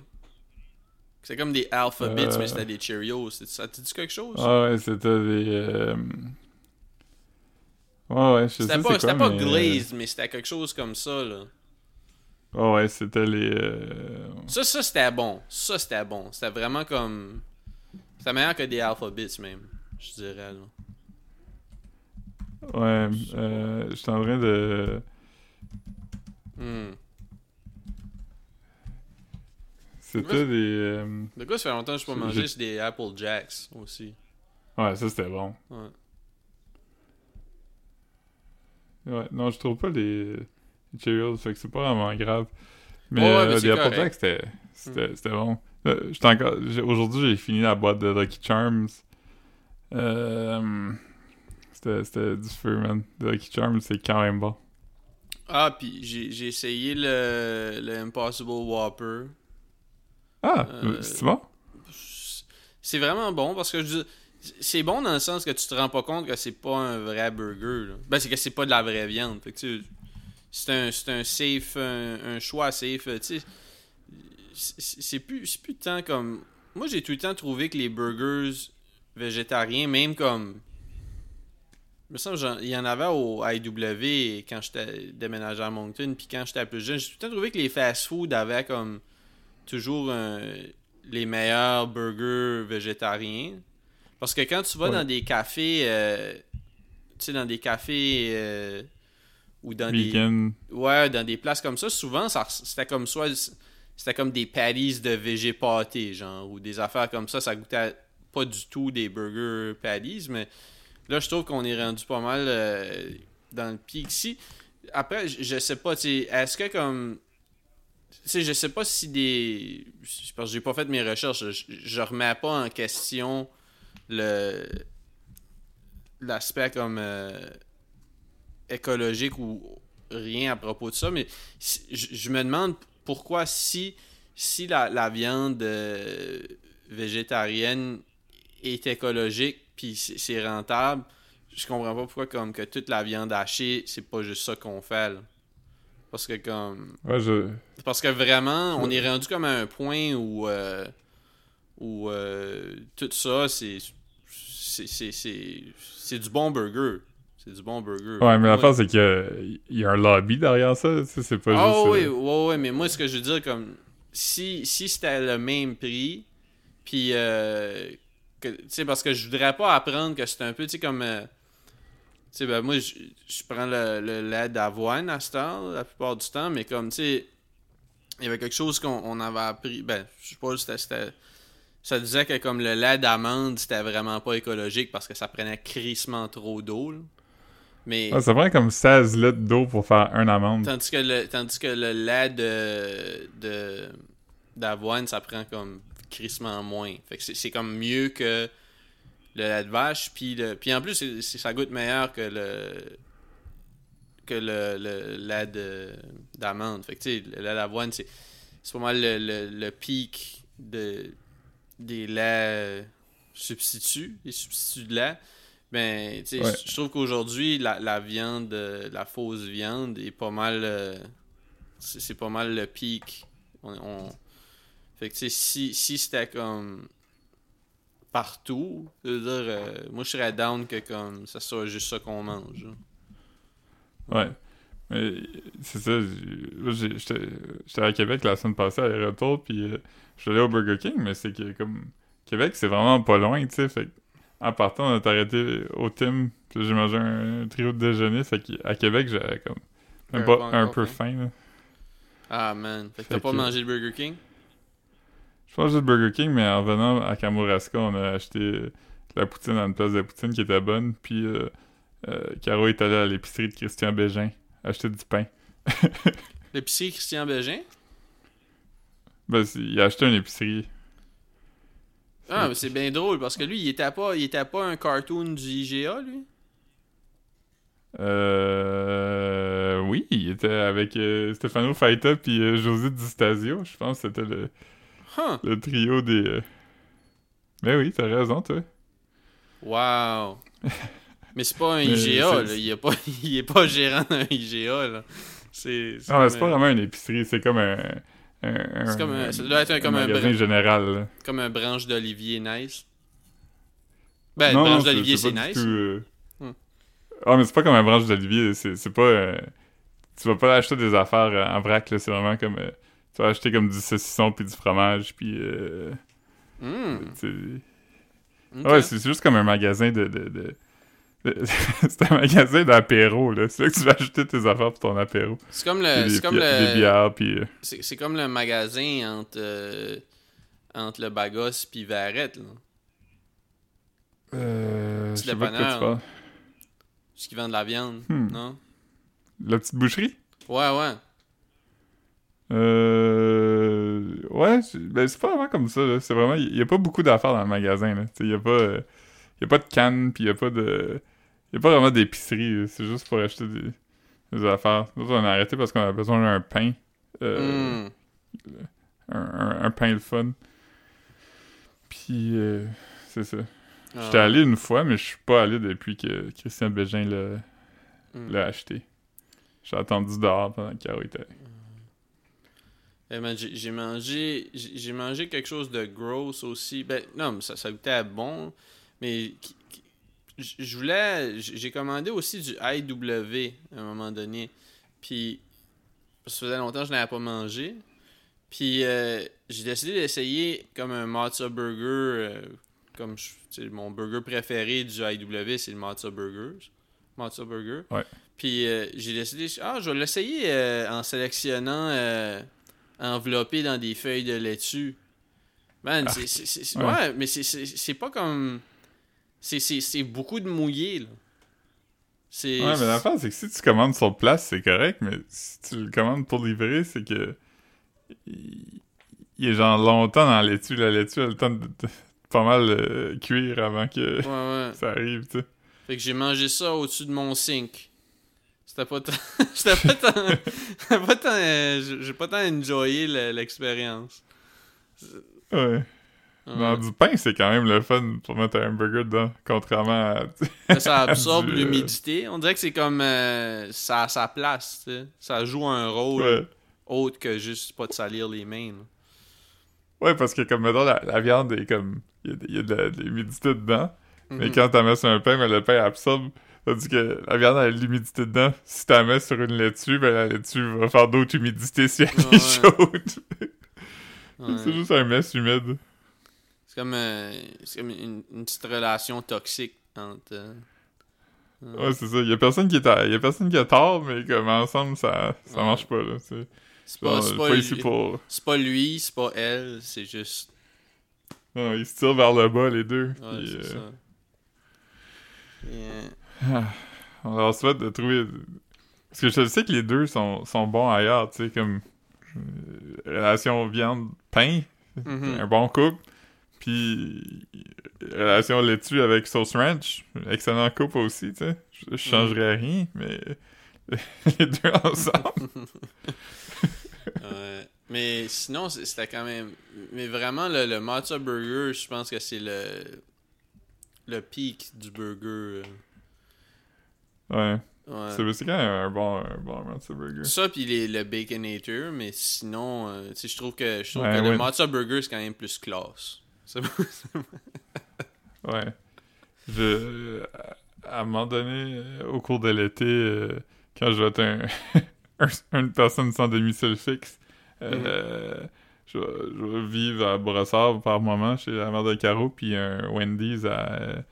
S1: C'est comme des Alphabets,
S2: Euh.
S1: mais c'était des Cheerios. Ça te dit quelque chose?
S2: Ah ouais, c'était des. euh, Ouais, ouais, je sais
S1: pas, c'était pas
S2: mais,
S1: glazed, mais c'était quelque chose comme ça, là.
S2: Ouais, ouais, c'était les. euh,
S1: Ça, ça c'était bon. Ça, c'était bon. C'était vraiment comme. C'était meilleur que des Alphabets, même. Je dirais, là.
S2: Ouais, euh, j'étais en train de.
S1: Hmm.
S2: C'était des. euh,
S1: De quoi, ça fait longtemps que je peux manger, c'est des Apple Jacks aussi.
S2: Ouais, ça c'était bon.
S1: Ouais.
S2: Ouais, non, je trouve pas les Cheerios, fait que c'est pas vraiment grave. Mais,
S1: Ouais, ouais,
S2: euh,
S1: mais
S2: les
S1: c'est
S2: Apple. Jacks, c'était, bon. Euh, encore, aujourd'hui, j'ai fini la boîte de Lucky Charms. Euh, c'était, du feu, man. Lucky Charms, c'est quand même bon.
S1: Ah, puis j'ai j'ai essayé le, le Impossible Whopper.
S2: Ah,
S1: Euh,
S2: c'est bon?
S1: C'est vraiment bon parce que je dis- c'est bon dans le sens que tu te rends pas compte que c'est pas un vrai burger. là. Ben, c'est que c'est pas de la vraie viande. Fait que tu c'est un, c'est un safe, un, un choix safe. Sais, c'est plus, plus tant comme. Moi, j'ai tout le temps trouvé que les burgers végétariens, même comme. Il me semble il y en avait au IW quand j'étais déménagé à Moncton, puis quand j'étais plus jeune, j'ai tout le temps trouvé que les fast-food avaient comme toujours un- les meilleurs burgers végétariens. Parce que quand tu vas
S2: Ouais.
S1: dans des cafés, euh, tu sais, dans des cafés euh, ou dans des, ouais, dans des places comme ça, souvent, ça, c'était comme soit, c'était comme des patties de végé pâté, genre, ou des affaires comme ça, ça goûtait pas du tout des burgers patties, mais là, je trouve qu'on est rendu pas mal euh, dans le pic ici. Après, je, sais pas, tu sais, est-ce que comme tu sais, je sais pas si des. Parce que j'ai pas fait mes recherches. Je, je remets pas en question le. L'aspect comme. euh, écologique ou rien à propos de ça. Mais si- je, me demande pourquoi si. Si la, la viande euh, végétarienne est écologique puis c'est rentable, je comprends pas pourquoi comme que toute la viande hachée, c'est pas juste ça qu'on fait. là. Parce que comme.
S2: Ouais, je.
S1: Parce que vraiment, on est rendu comme à un point où, euh, où euh, tout ça, c'est- c'est du bon burger. C'est du bon burger.
S2: Ouais, mais l'affaire, c'est qu'il y y a un lobby derrière ça. C'est pas
S1: Ah
S2: juste.
S1: oui,
S2: euh,
S1: ouais, ouais, mais moi, ce que je veux dire, comme, si, si c'était le même prix, puis, euh, que- tu sais, parce que je voudrais pas apprendre que c'est un peu, tu sais, comme, euh, tu sais, ben, moi, je, je prends le, le lait d'avoine à ce temps, la plupart du temps, mais comme, tu sais, il y avait quelque chose qu'on on avait appris, ben, je sais pas, c'était, c'était- ça disait que comme le lait d'amande, c'était vraiment pas écologique parce que ça prenait crissement trop d'eau. Mais...
S2: ah, ça prend comme 16 litres d'eau pour faire un amande.
S1: Tandis que le, tandis que le lait de, de d'avoine, ça prend comme crissement moins. Fait que c'est, comme mieux que le lait de vache. Puis, le, puis en plus, ça goûte meilleur que le que le, le lait de, d'amande. Fait que tu sais, le lait d'avoine, c'est, c'est pas mal le, le, le pic de, des laits substituts, des substituts de lait. Ben, tu sais,
S2: Ouais.
S1: je trouve qu'aujourd'hui, la, la viande, euh, la fausse viande est pas mal. euh, c'est pas mal le pic. On, on- Fait que, tu sais, si, si c'était comme. partout, je veux dire, euh, moi je serais down que comme ça soit juste ça qu'on mange. là.
S2: Ouais. Mais c'est ça. J'étais à Québec la semaine passée à retour, puis euh, je suis allé au Burger King, mais c'est que comme. Québec, c'est vraiment pas loin, tu sais. Fait que, en partant, on est arrêté au Tim, Puis j'ai mangé un, trio de déjeuner, fait qu'à Québec, j'avais comme même
S1: Un bon
S2: un peu
S1: faim.
S2: là.
S1: Ah, man. Fait que t'as pas
S2: que-
S1: mangé le Burger King?
S2: Je mangeais de Burger King, mais en venant à Kamouraska, on a acheté de la poutine à une place de poutine qui était bonne, puis euh, euh, Caro est allé à l'épicerie de Christian Bégin acheter du pain. [laughs]
S1: L'épicier Christian Bégin?
S2: Ben, il a acheté une épicerie.
S1: Ah, mais c'est bien drôle parce que lui, il était pas, il était pas un cartoon du IGA, lui?
S2: Euh... Oui, il était avec euh, Stefano Faita puis euh, José Di Stasio. Je pense que c'était le,
S1: Huh.
S2: le trio des... euh, Mais oui, t'as raison, toi.
S1: Wow. [laughs] Mais c'est pas un IGA, là. Il est pas, [laughs] il est pas gérant d'un IGA, là. C'est.
S2: Non, mais c'est pas vraiment une épicerie, c'est comme un... un,
S1: C'est comme un- ça doit être un- comme un
S2: magasin général, là.
S1: Comme un branche d'Olivier Nice. Ben,
S2: non,
S1: une branche d'Olivier, c'est nice.
S2: tout, euh,
S1: Hmm.
S2: Ah, mais c'est pas comme un branche d'Olivier, c'est c'est pas... euh, Tu vas pas acheter des affaires euh, en vrac, là, c'est vraiment comme... euh, Tu vas acheter comme du saucisson puis du fromage, puis... euh,
S1: Hmm.
S2: tu-
S1: Ok.
S2: Ouais, c'est c'est juste comme un magasin de, de- de- [laughs] c'est un magasin d'apéro, là. C'est là que tu vas acheter tes affaires pour ton apéro.
S1: C'est comme le.
S2: des,
S1: C'est comme le.
S2: bières, puis... euh,
S1: C'est c'est comme le magasin entre. euh, entre le Bagos puis Varette, là.
S2: Euh, je sais pas de quoi tu
S1: dépanneur,
S2: parles.
S1: Parce qu'ils vendent de la viande,
S2: Hmm.
S1: non?
S2: La petite boucherie?
S1: Ouais, ouais.
S2: Euh... Ouais, c'est- ben c'est pas vraiment comme ça, là. C'est vraiment... Il y a pas beaucoup d'affaires dans le magasin, là. Il y a pas... Il y a pas de canne, puis il y a pas de... Y a pas vraiment d'épicerie, c'est juste pour acheter des, des affaires. Nous, on a arrêté parce qu'on a besoin d'un pain. Euh,
S1: Hmm.
S2: un, un- un pain le fun. Puis, euh, c'est ça.
S1: Ah.
S2: J'étais allé une fois, mais je suis pas allé depuis que Christian Bégin l'a
S1: Hmm.
S2: l'a acheté. J'ai attendu dehors pendant que Caro était.
S1: Eh ben, j'ai mangé j'ai mangé quelque chose de gross aussi. Ben non, mais ça, ça goûtait bon, mais je voulais j'ai commandé aussi du IW à un moment donné. Puis ça faisait longtemps que je n'avais pas mangé. Puis euh, j'ai décidé d'essayer comme un matzo burger euh, comme je- mon burger préféré du IW, c'est le matzo burgers. Matzo burger.
S2: Ouais.
S1: Puis euh, j'ai décidé ah, je vais l'essayer euh, en sélectionnant euh, enveloppé dans des feuilles de laitue. Man,
S2: Ah,
S1: c'est-
S2: ouais.
S1: ouais. mais c'est pas comme. C'est- beaucoup de mouillé, là.
S2: Ouais, mais l'affaire, c'est que si tu commandes sur place, c'est correct, mais si tu le commandes pour livrer, c'est que. Il il est genre longtemps dans la laitue. La laitue a le temps de, de- pas mal euh, cuire avant que
S1: Ouais, ouais. [laughs]
S2: ça arrive, tu sais.
S1: Fait que j'ai mangé ça au-dessus de mon sink. C'était pas tant. [laughs] C'était pas tant. euh, j'ai- pas tant enjoyé le- l'expérience.
S2: Ouais. Du pain, c'est quand même le fun pour mettre un burger dedans, contrairement à.
S1: Mais ça [laughs] absorbe
S2: Du, euh,
S1: l'humidité. On dirait que c'est comme. euh, ça a sa place, tu sais. Ça joue un rôle
S2: ouais.
S1: autre que juste pas de salir les mains. là.
S2: Ouais, parce que comme mettons, la, la viande est comme. Il y a, de- l'humidité dedans. Mais
S1: Mhm.
S2: quand t'en mets sur un pain, ben, le pain absorbe. Tandis que la viande a de l'humidité dedans. Si t'en mets sur une laitue, ben la laitue va faire d'autres humidités si elle
S1: Ouais.
S2: est [laughs] chaude.
S1: Ouais.
S2: C'est juste un mess humide.
S1: C'est comme, euh, comme une, une petite relation toxique entre. euh,
S2: Ouais, c'est ça. Il y a personne qui est à- y a personne qui a tort, mais comme ensemble, ça, ça
S1: Ouais.
S2: marche pas, là. C'est
S1: C'est pas,
S2: pas
S1: lui-
S2: pour.
S1: pas lui, c'est pas elle, c'est juste.
S2: Non, ils se tirent vers le bas, les deux.
S1: Ouais, c'est
S2: euh,
S1: ça. Et,
S2: Ah, [sighs] on leur souhaite de trouver. Parce que je sais que les deux sont, sont bons ailleurs, tu sais, comme. euh, relation viande-pain,
S1: euh, mhm.
S2: un bon couple. Puis. Relation laitue avec sauce ranch, excellent couple aussi, tu sais. Je, je changerais rien, mais. [laughs] les deux ensemble. [laughs]
S1: Ouais. Mais sinon, c'était quand même. Mais vraiment, le, le matzo burger, je pense que c'est le. Le pic du burger.
S2: Ouais.
S1: euh. Ouais.
S2: C'est c'est quand même un bon, un bon matzo burger.
S1: Ça, puis les- le Baconator, mais sinon, euh, tu sais, je trouve que, je trouve
S2: Ouais,
S1: que le
S2: ouais.
S1: matzo burger, c'est quand même plus classe. C'est
S2: Ouais. Je, à un moment donné, euh, au cours de l'été, euh, quand je vais être un, [laughs] un- une personne sans domicile fixe, euh, je, vais, je vais vivre à Brossard par moment chez la mère de Caro, puis un Wendy's à,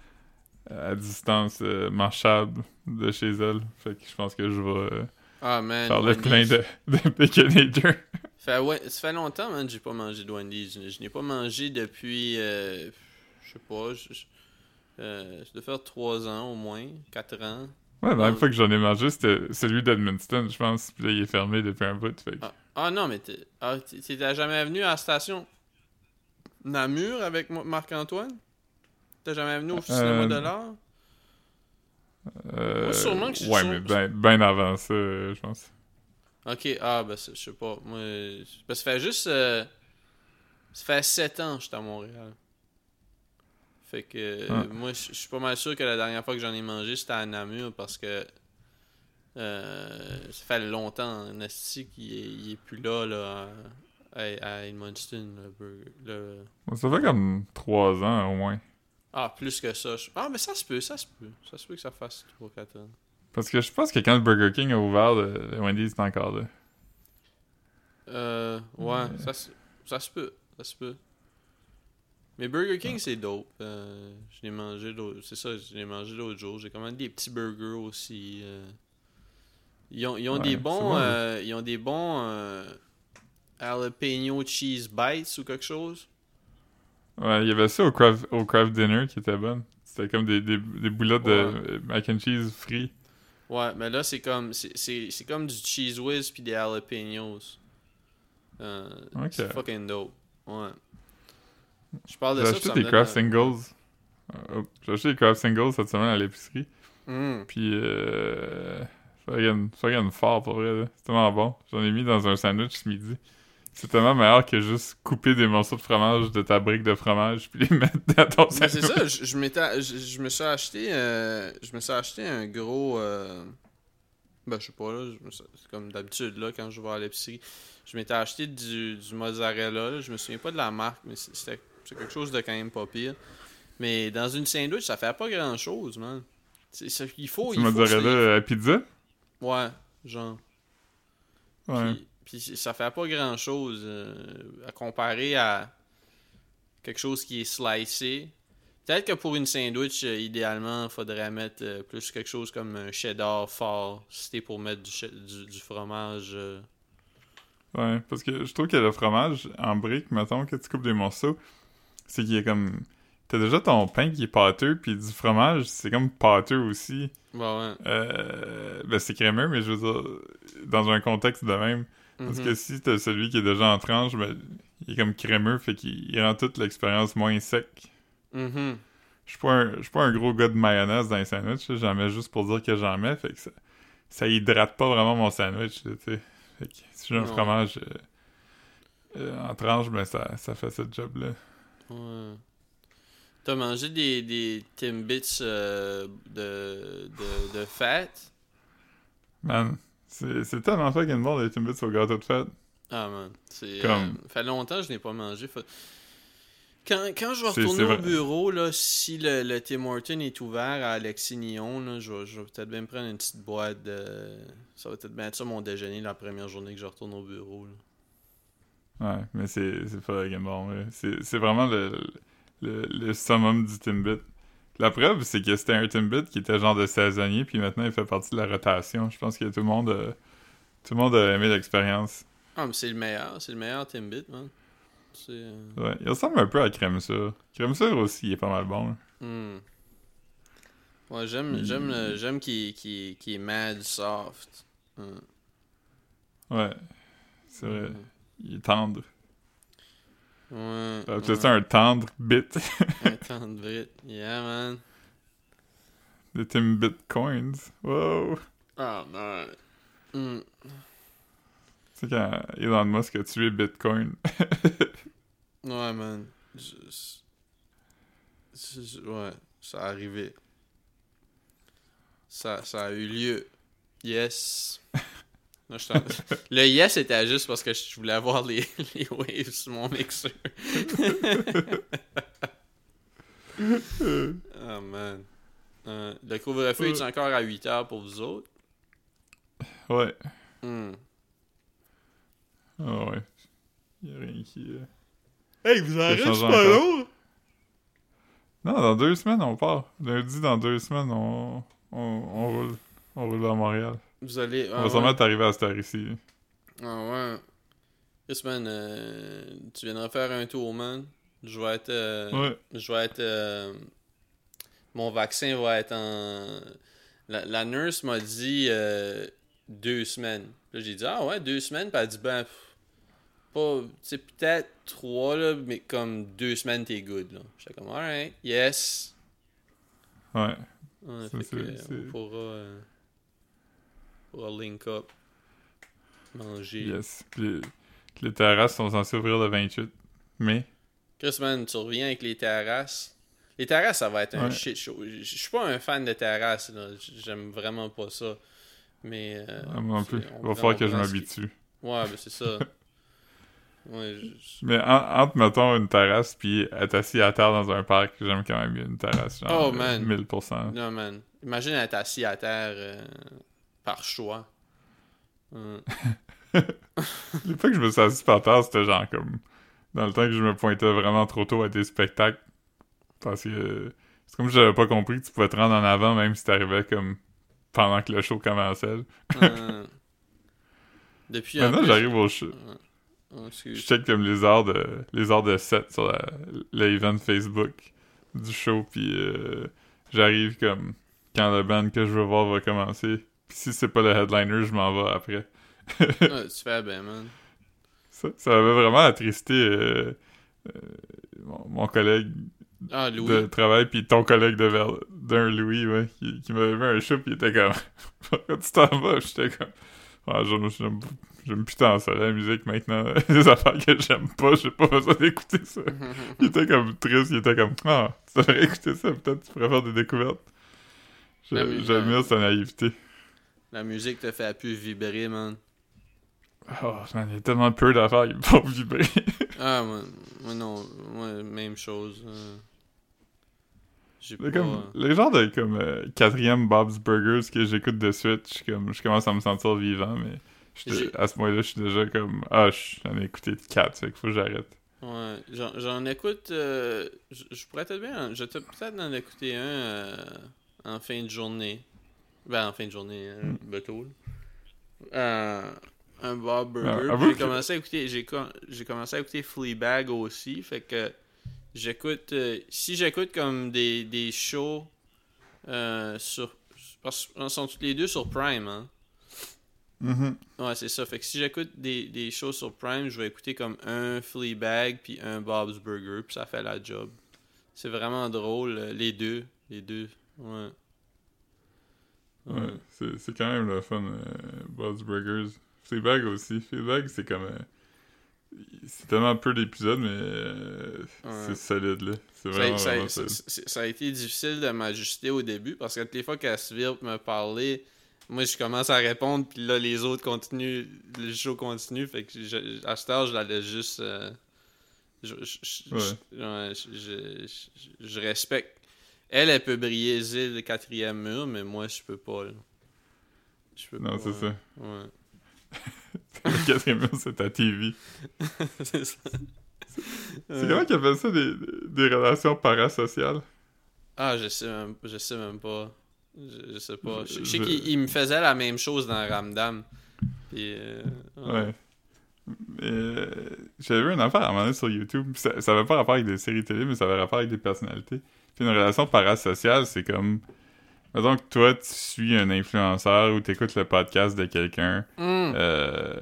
S2: à distance euh, marchable de chez elle. Fait que je pense que je vais
S1: Ah, man.
S2: faire le
S1: Wendy's.
S2: plein de, de. [laughs]
S1: Fait, ouais, ça fait longtemps, man, que j'ai pas mangé de Wendy's. Je, je n'ai pas mangé depuis, euh, je sais pas, je, je- euh, ça doit faire 3 ans au moins, 4 ans.
S2: Ouais, la dernière
S1: Ouais.
S2: fois que j'en ai mangé, c'était celui d'Edmundston, je pense. Puis là, il est fermé depuis un bout. Fait
S1: Ah, ah non, mais t'es- ah, t'es- t'étais jamais venu à la station Namur avec moi- Marc-Antoine? T'es jamais venu au cinéma
S2: Euh,
S1: de l'art?
S2: Euh,
S1: Ouais, sûrement que c'est
S2: Ouais, mais ben, ben avant ça, euh, je pense.
S1: Ok, ah, ben, je sais pas. Moi, ben, ça fait juste. euh, ça fait 7 ans que j'étais à Montréal. Fait que,
S2: Ah.
S1: moi, je je suis pas mal sûr que la dernière fois que j'en ai mangé, c'était à Namur parce que. euh, ça fait longtemps, Nasty, qu'il est, plus là, là, à, à Edmundston, le burger. le-
S2: Ça fait comme trois ans au moins.
S1: Ah, plus que ça. je- Ah, mais ça se peut, ça se peut. Ça se peut que ça fasse 3-4 ans.
S2: Parce que je pense que quand le Burger King a ouvert, le, le Wendy's est encore là.
S1: Euh, ouais, ça, se- ça se peut, ça se peut. Mais Burger King, c'est dope. Euh, je l'ai mangé l'autre... C'est ça, je l'ai mangé l'autre jour. J'ai commandé des petits burgers aussi. euh. Ils ont, ils ont
S2: Ouais,
S1: des bons...
S2: bon,
S1: euh, ils ont des bons... euh, jalapeno cheese bites ou quelque chose.
S2: Ouais, il y avait ça au craft, au craft dinner qui était bon. C'était comme des, des, des boulettes de euh, mac and cheese frits.
S1: Ouais, mais là, c'est comme... C'est, c'est, c'est comme du cheese whiz puis des jalapenos. Euh. C'est fucking dope. Ouais. Je parle de
S2: J'ai
S1: ça,
S2: acheté
S1: ça me
S2: des craft
S1: un-
S2: singles. Euh, oh, J'ai acheté des craft singles cette semaine à l'épicerie.
S1: Mm.
S2: Puis, euh. Fucking, fucking fort pour vrai. C'est tellement bon. J'en ai mis dans un sandwich ce midi. C'est tellement meilleur que juste couper des morceaux de fromage de ta brique de fromage puis les mettre dans ton sandwich.
S1: c'est ça, je, je m'étais- je, je me suis acheté euh, je me suis acheté un gros euh, ben je sais pas là, je me suis- c'est comme d'habitude là quand je vais à l'épicerie, je m'étais acheté du, du mozzarella, là, je me souviens pas de la marque mais c'est- c'était quelque chose de quand même pas pire. Mais dans une sandwich, ça fait pas grand chose, man. C'est ça il faut il faut
S2: mozzarella à pizza?
S1: Ouais, genre
S2: Ouais.
S1: Puis, puis ça fait pas grand chose à comparer à quelque chose qui est slicé. Peut-être que pour une sandwich, euh, idéalement, il faudrait mettre euh, plus quelque chose comme un cheddar fort. Si c'était pour mettre du, du, du fromage. euh.
S2: Ouais, parce que je trouve que le fromage en brique, mettons, que tu coupes des morceaux, c'est qu'il est comme. T'as déjà ton pain qui est pâteux, puis du fromage, c'est comme pâteux aussi.
S1: Bah ouais.
S2: Euh, ben c'est crémeux, mais je veux dire, dans un contexte de même. Parce
S1: Mhm.
S2: que si t'as celui qui est déjà en tranche, ben, il est comme crémeux, fait qu'il il rend toute l'expérience moins sec. Je suis pas, un- je suis pas un gros gars de mayonnaise dans les sandwichs, j'en mets juste pour dire que j'en mets, fait que ça, ça hydrate pas vraiment mon sandwich, tu sais. Fait que si j'ai un
S1: Non.
S2: fromage euh, euh, en tranche, ben ça, ça fait ce job-là.
S1: Ouais. T'as mangé des, des Timbits euh, de, de, de fête?
S2: Man, c'est tellement fucking bon les Timbits au gâteau de fête.
S1: Ah man, c'est
S2: Comme-
S1: euh, fait longtemps que je n'ai pas mangé. Quand, quand je vais retourner au bureau, là, si le, le Tim Horton est ouvert à Alexis Nyon, là, je, vais- je vais peut-être bien me prendre une petite boîte de... Ça va peut-être bien être ça mon déjeuner la première journée que je retourne au bureau. là.
S2: Ouais, mais c'est fucking bon. c'est vraiment le, le, le summum du Timbit. La preuve, c'est que c'était un Timbit qui était genre de saisonnier, puis maintenant il fait partie de la rotation. Je pense que tout le monde a, tout le monde a aimé l'expérience.
S1: Ah, mais c'est le meilleur, c'est le meilleur Timbit, man. Euh,
S2: Ouais, il ressemble un peu à Crème Sure. Crème Sure aussi, il est pas mal bon.
S1: hmm. Ouais, j'aime, j'aime, qu'il, est mad soft. Hmm.
S2: Ouais, c'est vrai. Il est tendre.
S1: Ouais.
S2: Euh,
S1: ouais.
S2: C'est ça un tendre bit? [laughs]
S1: Un [laughs] de vite. Yeah, man.
S2: Des Timbit Coins. Wow!
S1: Oh, man. Hmm.
S2: Tu sais quand Elon Musk a tué Bitcoin. [laughs]
S1: Ouais, man. Je- je- je- ouais, ça a arrivé. Ça, ça a eu lieu. Yes. Non, je t'en- [laughs] Le yes était juste parce que je voulais avoir les, [laughs] les waves sur mon mixeur. [laughs] oh man. Euh, le couvre-feu est encore à 8 heures pour vous autres?
S2: ouais.
S1: Hmm.
S2: Ah ouais. Il y a rien qui. euh,
S1: Hey, vous
S2: change
S1: pas long?
S2: Non, dans deux semaines, on part. Lundi, dans deux semaines, on, on, on roule. On roule à Montréal.
S1: Vous allez.
S2: on
S1: ah
S2: va
S1: ouais.
S2: sûrement t'arriver à cette heure ici.
S1: Ah ouais. Chris, man, euh, tu viendras faire un tour, man. Je vais être. euh,
S2: Ouais.
S1: Je vais être. euh, mon vaccin va être en. La, la nurse m'a dit euh, deux semaines. Là, j'ai dit, ah ouais, deux semaines. Puis elle a dit, ben, pff, pas. C'est peut-être trois, là, mais comme deux semaines, t'es good, là. J'étais comme, alright, yes.
S2: Ouais.
S1: Ouais,
S2: Ça,
S1: fait que,
S2: c'est-
S1: euh, on pourra. On pourra link up. Manger.
S2: Yes. Puis les, terrasses sont censées ouvrir le 28 mai.
S1: Chris, man, tu reviens avec les terrasses. Les terrasses, ça va être un
S2: Ouais.
S1: shit show. Je suis pas un fan de terrasses, là. J'aime vraiment pas ça. Mais. euh,
S2: Ah, moi non plus. Il va falloir que je m'habitue.
S1: Ouais, ben c'est ça. [laughs] ouais, je-
S2: Mais en- entre, mettons, une terrasse puis être assis à terre dans un parc, j'aime quand même une terrasse. Genre,
S1: Oh, man.
S2: 1000%.
S1: Non, man. Imagine être assis à terre euh, par choix. [laughs] Hum.
S2: Les fois que je me suis assis par terre, c'était genre comme... Dans le temps que je me pointais vraiment trop tôt à des spectacles. Parce que... C'est comme si j'avais pas compris que tu pouvais te rendre en avant même si t'arrivais comme... Pendant que le show commençait.
S1: Hum. Depuis en
S2: Maintenant, j'arrive au show.
S1: Oh,
S2: Je check comme les heures de les heures de set sur l'event Facebook du show puis euh, j'arrive comme quand le band que je veux voir va commencer. Si c'est pas le headliner, je m'en vais après. [laughs]
S1: Ouais, tu fais bien, man.
S2: Ça, ça m'avait vraiment attristé euh, euh, mon, mon collègue
S1: Ah, Louis.
S2: de travail puis ton collègue de Ver- d'un Louis ouais, qui, qui m'avait vu un show puis il était comme [laughs] quand tu t'en vas, j'étais comme ah, j'aime, tant ça la musique maintenant, [laughs] les affaires que j'aime pas, j'ai pas besoin d'écouter ça. Il était comme triste, il était comme Ah, tu devrais écouter ça, peut-être tu pourrais faire des découvertes.
S1: La mu-
S2: J'admire sa naïveté.
S1: La musique te fait plus vibrer, man.
S2: Oh man, il y a tellement peu d'affaires qui me font vibrer. [laughs]
S1: Ah, moi, moi non. Moi, même chose. euh. J'ai pas...
S2: Comme, les genres de comme euh, quatrième Bob's Burgers que j'écoute de suite, je, comme, je commence à me sentir vivant, mais à ce moment-là, je suis déjà comme Ah, je- j'en ai écouté quatre, fait qu'il faut que j'arrête.
S1: Ouais, j'en, écoute. euh, je pourrais peut-être bien. Je peut-être en écouter un euh, en fin de journée. Ben, en fin de journée, euh,
S2: Mm.
S1: bientôt, là. Euh, un Bob Burger.
S2: Ah, avoue
S1: j'ai commencé à écouter. J'ai, j'ai commencé à écouter Fleabag aussi. Fait que j'écoute. euh, si j'écoute comme des, des shows euh, sur. Parce qu'ils sont tous les deux sur Prime, hein. Ouais, c'est ça. Fait que si j'écoute des, des shows sur Prime, je vais écouter comme un Fleabag puis un Bob's Burger, puis ça fait la job. C'est vraiment drôle, euh, les deux. Les deux. Ouais.
S2: Ouais, c'est, c'est quand même le fun, euh, Bob's Burgers. Fleabag aussi. Fleabag, c'est comme. euh, c'est tellement peu d'épisodes, mais euh,
S1: Ouais.
S2: c'est solide, là. C'est
S1: Ça,
S2: vraiment,
S1: ça-
S2: vraiment
S1: ça-
S2: solide.
S1: ça- ça a été difficile de m'ajuster au début parce que toutes les fois qu'elle se vire me parler, moi je commence à répondre, puis là les autres continuent, le show continue. Fait que je- à cette heure, je la laisse juste. euh,
S2: Ouais.
S1: je- je- je respecte. Elle, elle peut briller Zil, le quatrième mur, mais moi je peux pas. là. Je peux
S2: Non, c'est ça.
S1: Ouais. [laughs]
S2: Le quatrième mur, c'est ta TV. [laughs]
S1: c'est ça.
S2: C'est comment qu'ils appellent ça des, des relations parasociales?
S1: Ah, je sais même, je sais même pas. Je, je sais pas. Je, sais
S2: je-
S1: qu'il il me faisait la même chose dans Ramdam. Puis, euh,
S2: Ouais. Euh, j'avais vu une affaire à un moment donné sur YouTube. Ça, ça avait pas rapport avec des séries télé, mais ça avait rapport avec des personnalités. Puis une relation parasociale, c'est comme. Mettons que toi, tu suis un influenceur ou t'écoutes le podcast de quelqu'un.
S1: hum,
S2: Euh,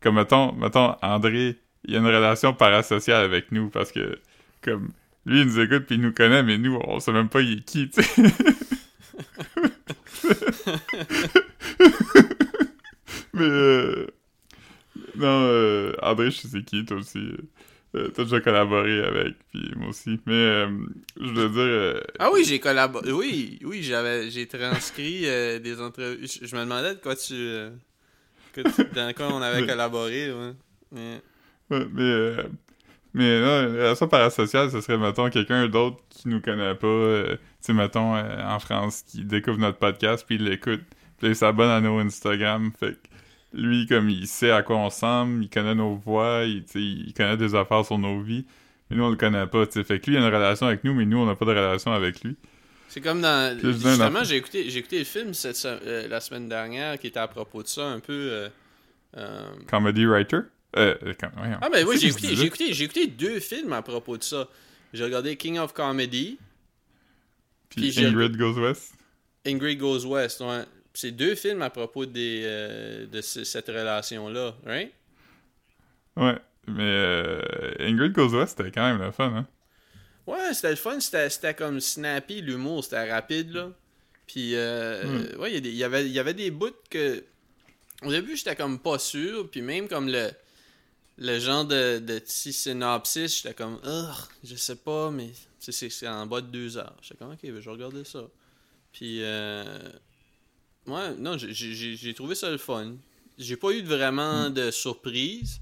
S2: comme mettons, mettons, André, il y a une relation parasociale avec nous parce que, comme, lui, il nous écoute puis il nous connaît, mais nous, on sait même pas il est qui, tu sais. [laughs] [laughs] mais, euh, non, euh, André, je sais c'est qui, toi aussi. Euh, T'as déjà collaboré avec, puis moi aussi. Mais, euh, je veux dire, euh,
S1: Ah oui, j'ai collaboré. Oui, oui, j'avais, j'ai transcrit euh, des entrevues. Je, je me demandais de quoi tu, que tu- dans quoi on avait
S2: Mais-
S1: collaboré. Ouais. Mais-
S2: Ouais, mais, euh, mais non, une relation parasociale, ce serait, mettons, quelqu'un d'autre qui nous connaît pas, tu sais, mettons, en France, qui découvre notre podcast, puis il l'écoute, puis il s'abonne à nos Instagram, fait que lui, comme il sait à quoi on ressemble, il connaît nos voix, il, connaît des affaires sur nos vies, Mais nous, on le connaît pas. Fait que lui, il a une relation avec nous, mais nous, on n'a pas de relation avec lui.
S1: C'est comme dans.
S2: Puis
S1: Justement, j'ai écouté, j'ai écouté le film cette, euh, la semaine dernière qui était à propos de ça, un peu. euh, euh,
S2: Comedy writer? Euh.
S1: Ah, ben oui, j'ai écouté, j'ai écouté, j'ai écouté deux films à propos de ça. J'ai regardé King of Comedy,
S2: Puis Ingrid Goes West?
S1: Ingrid Goes West. Ouais. C'est deux films à propos des, euh, de ce- cette relation-là, right?
S2: Ouais. Mais euh, Ingrid Goes West, c'était quand même le fun, hein?
S1: Ouais, c'était le fun, c'était comme snappy, l'humour, c'était rapide, là. Puis, euh,
S2: Hmm.
S1: ouais, il y avait, y avait des bouts que. Au début, j'étais comme pas sûr, puis même comme le. Le genre de, de petit synopsis, j'étais comme, je sais pas, mais c'est en bas de deux heures. J'étais comme, ok, ben, je vais regarder ça. Puis, euh, ouais, non, j'ai- trouvé ça le fun. J'ai pas eu vraiment de surprise,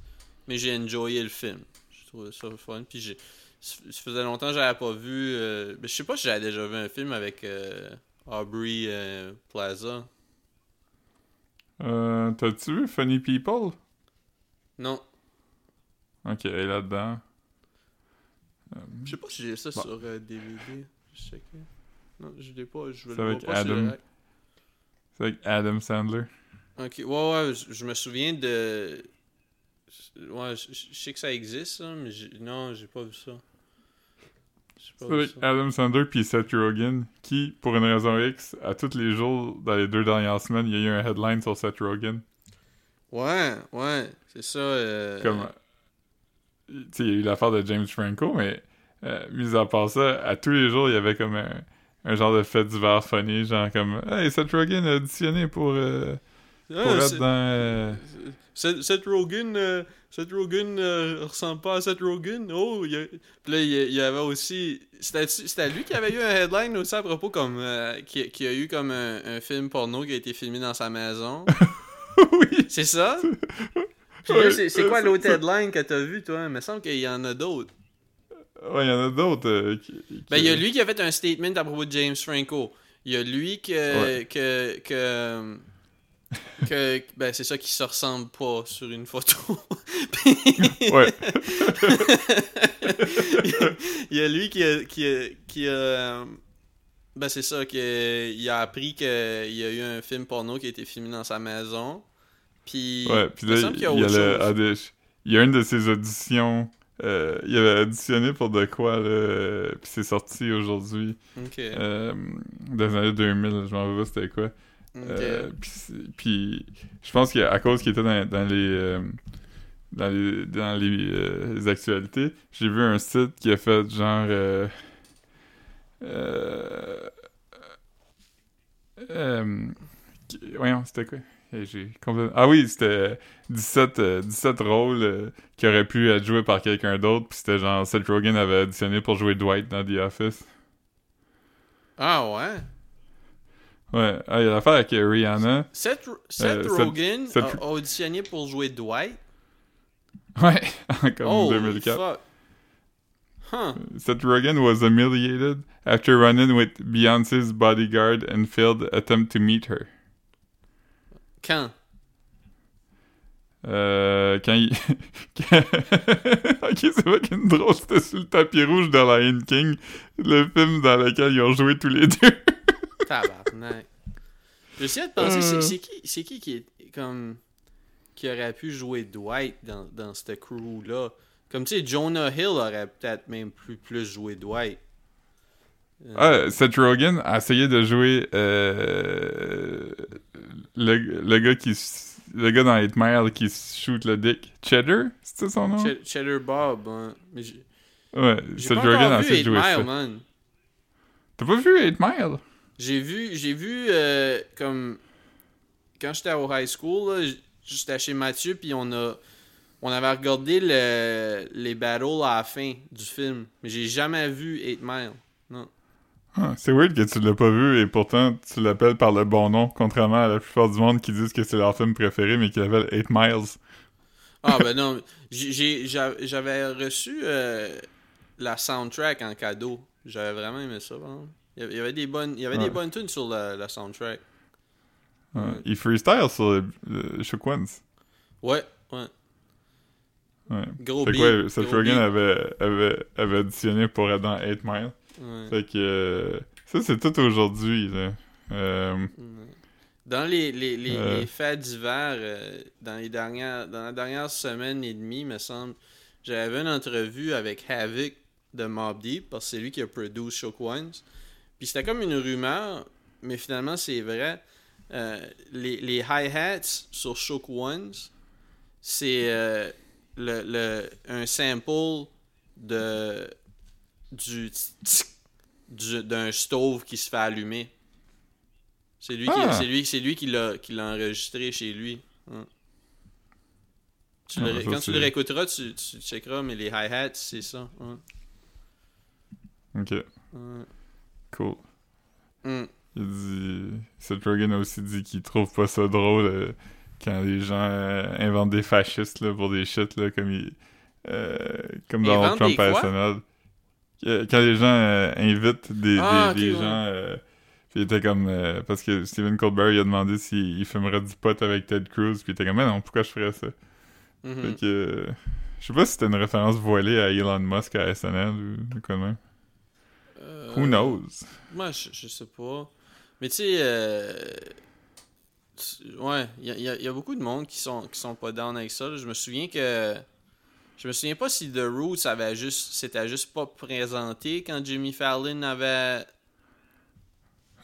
S1: mais j'ai enjoyé le film. J'ai trouvé ça le fun. Puis, j'ai ça faisait longtemps que j'avais pas vu. euh, je sais pas si j'avais déjà vu un film avec euh, Aubrey euh, Plaza.
S2: Euh, T'as-tu vu Funny People?
S1: Non,
S2: Ok, elle est là-dedans.
S1: je sais pas si j'ai ça
S2: Bon.
S1: sur euh, DVD. Je sais que... Non, je l'ai pas. Je
S2: C'est
S1: le vois pas
S2: Adam. C'est avec Adam Sandler.
S1: Ok, ouais, ouais, je, je me souviens de. Ouais, je, je sais que ça existe, ça, mais non, j'ai pas vu ça.
S2: C'est avec
S1: ça.
S2: Adam Sandler puis Seth Rogen, qui, pour une raison X, à tous les jours, dans les deux dernières semaines, il y a eu un headline sur Seth Rogen.
S1: Ouais, ouais, c'est ça. euh,
S2: Comme, euh, tu sais, il y a eu l'affaire de James Franco, mais euh, mis à part ça, à tous les jours, il y avait comme un, un genre de fait divers funny, genre comme « Hey, Seth Rogen a auditionné pour, euh, pour être dans... euh,
S1: Seth, Seth Rogen, euh, Seth Rogen ressemble pas à Seth Rogen. Oh, il y a... Puis là, il y, avait aussi. C'était lui qui avait eu un headline aussi à propos, comme. euh, qui, qui a eu comme un, un film porno qui a été filmé dans sa maison. [laughs]
S2: oui!
S1: C'est ça? [laughs] Puis
S2: Ouais,
S1: là, c'est quoi l'autre headline que t'as vu, toi? Il me semble qu'il y en a d'autres.
S2: Ouais, il y en a d'autres euh, qui, qui-
S1: Ben, il y a lui qui a fait un statement à propos de James Franco. Il y a lui que.
S2: Ouais.
S1: que, que, que ben, c'est ça qui se ressemble pas sur une photo. [laughs] Puis-
S2: Ouais.
S1: il y a lui qui a. Qui a, qui a- ben, c'est ça, qu'il a appris qu'il y a eu un film porno qui a été filmé dans sa maison. Puis.
S2: Ouais, puis
S1: il
S2: là, il
S1: y a
S2: y a,
S1: autre
S2: le il y a une de ses auditions, euh, il avait auditionné pour de quoi, là, puis c'est sorti aujourd'hui,
S1: Ok.
S2: euh, dans les années 2000, je m'en rappelle pas c'était quoi. Euh, puis je pense qu'à cause qu'il était dans, dans les... euh, dans les, dans les, euh, les actualités, j'ai vu un site qui a fait genre... voyons, c'était quoi? J'ai complètement- Ah oui, c'était 17, euh, 17 rôles euh, qui auraient pu être joués par quelqu'un d'autre, puis c'était genre Seth Rogen avait auditionné pour jouer Dwight dans The Office.
S1: Ah ouais?
S2: Ouais, ah, il y a l'affaire avec Rihanna.
S1: Seth, Seth
S2: Euh,
S1: Rogen
S2: Seth-
S1: a auditionné pour jouer Dwight?
S2: Ouais, [laughs] comme
S1: oh,
S2: 2004.
S1: fuck. Huh.
S2: Seth Rogen was humiliated after running with Beyoncé's bodyguard and failed attempt to meet her.
S1: Quand?
S2: Euh, quand il... [laughs] ok, c'est pas qu'une drôle, c'était sur le tapis rouge de Lion King, le film dans lequel ils ont joué tous les [laughs] deux.
S1: Tabarnak. J'essayais de penser, c'est-
S2: Euh.
S1: c'est qui, c'est qui qui est comme. qui aurait pu jouer Dwight dans, dans cette crew-là? Comme tu sais, Jonah Hill aurait peut-être même plus, plus joué Dwight. Euh,
S2: Ah, Seth Rogen a essayé de jouer euh, le, le gars qui le gars dans 8 Mile qui shoot le dick. Cheddar, c'était son nom?
S1: Ch- Cheddar Bob, hein. Mais
S2: Ouais, Seth Rogen a essayé
S1: 8
S2: de jouer ça.
S1: Mile, man.
S2: T'as pas vu 8 Mile?
S1: J'ai vu, j'ai vu euh, comme quand j'étais au high school, j'étais chez Mathieu puis on a on avait regardé le, les battles à la fin du film, mais j'ai jamais vu 8 Mile. Non.
S2: Ah, c'est weird que tu l'as pas vu et pourtant tu l'appelles par le bon nom, contrairement à la plupart du monde qui disent que c'est leur film préféré mais qui l'appelle 8 Miles.
S1: Ah ben [laughs] non, j'avais reçu euh, la soundtrack en cadeau. J'avais vraiment aimé ça. Il y avait- des bonnes, il y avait
S2: Ouais.
S1: des bonnes tunes sur la, la soundtrack.
S2: Ouais.
S1: Ouais.
S2: Il freestyle sur le, le Shook Ones.
S1: Ouais, ouais.
S2: Ouais.
S1: Gros beat.
S2: que ouais, Seth Rogen avait, avait, avait auditionné pour être dans 8 Mile.
S1: Ouais.
S2: Fait que euh, ça, c'est tout aujourd'hui, là. Euh.
S1: Dans les, les, les,
S2: Euh.
S1: les faits divers, euh, dans, les dernières, dans la dernière semaine et demie, me semble, j'avais une entrevue avec Havoc de Mob Deep, parce que c'est lui qui a produit Shook Ones. Puis c'était comme une rumeur, mais finalement c'est vrai. Les, les hi-hats sur Shook Ones, c'est le, le, un sample de du d'un stove qui se fait allumer. C'est lui, qui,
S2: Ah.
S1: c'est lui, lui qui l'a, qui l'a enregistré chez lui. Hein. Tu
S2: Ah,
S1: le- quand tu le réécouteras, tu, tu checkeras, mais les hi-hats, c'est ça. hein.
S2: ok,
S1: Ouais.
S2: cool. Il dit... Seth Rogen a aussi dit qu'il trouve pas ça drôle euh, quand les gens euh, inventent des fascistes là, pour des shit, là, comme, il... euh, comme Donald
S1: Inventent
S2: Trump à
S1: quoi?
S2: SNL. Euh, Quand les gens euh, invitent des,
S1: Ah,
S2: des,
S1: ouais.
S2: gens... euh, puis il était comme... euh, parce que Stephen Colbert, il a demandé s'il il fumerait du pot avec Ted Cruz, puis il était comme, mais non, pourquoi je ferais ça?
S1: Mhm.
S2: Fait que... je sais pas si c'était une référence voilée à Elon Musk à SNL ou quoi de même.
S1: Euh,
S2: Who knows?
S1: Moi, je, je sais pas. Mais tu sais, ouais, il y a, y a- y a beaucoup de monde qui sont, qui sont pas down avec ça. là. Je me souviens que. Je me souviens pas si The Roots avait juste. C'était juste pas présenté quand Jimmy Fallon avait.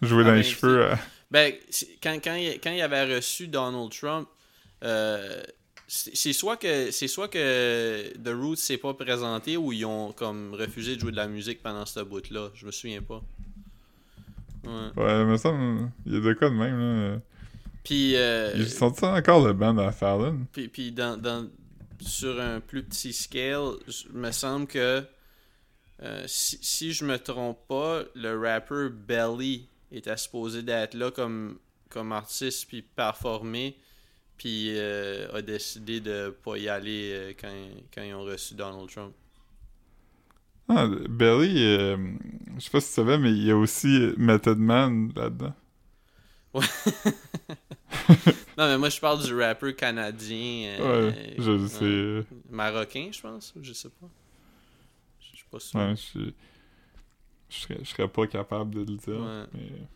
S2: Jouer dans les cheveux... euh,
S1: Ben, quand, quand, il, quand il avait reçu Donald Trump, euh, c'est soit que c'est soit que The Roots s'est pas présenté ou ils ont comme refusé de jouer de la musique pendant ce bout-là. Je me souviens pas. Ouais.
S2: Ouais, me semble, il y a de quoi de même, là.
S1: Puis, euh,
S2: Ils sont encore le band à Fallon?
S1: puis, puis dans, dans- sur un plus petit scale, je- me semble que euh, si, si je me trompe pas, le rapper Belly était supposé d'être là comme, comme artiste puis performer, puis euh, a décidé de pas y aller euh, quand, quand ils ont reçu Donald Trump.
S2: Ah, Belly, je sais pas si tu savais, mais il y a aussi Method Man là-dedans. [laughs]
S1: Non, mais moi je parle du rapper canadien. euh,
S2: Ouais, je
S1: euh,
S2: sais. euh,
S1: Marocain, je pense, je sais pas. Je suis pas sûr.
S2: Ouais, je je serais, je serais pas capable de le dire.
S1: Ouais.
S2: mais-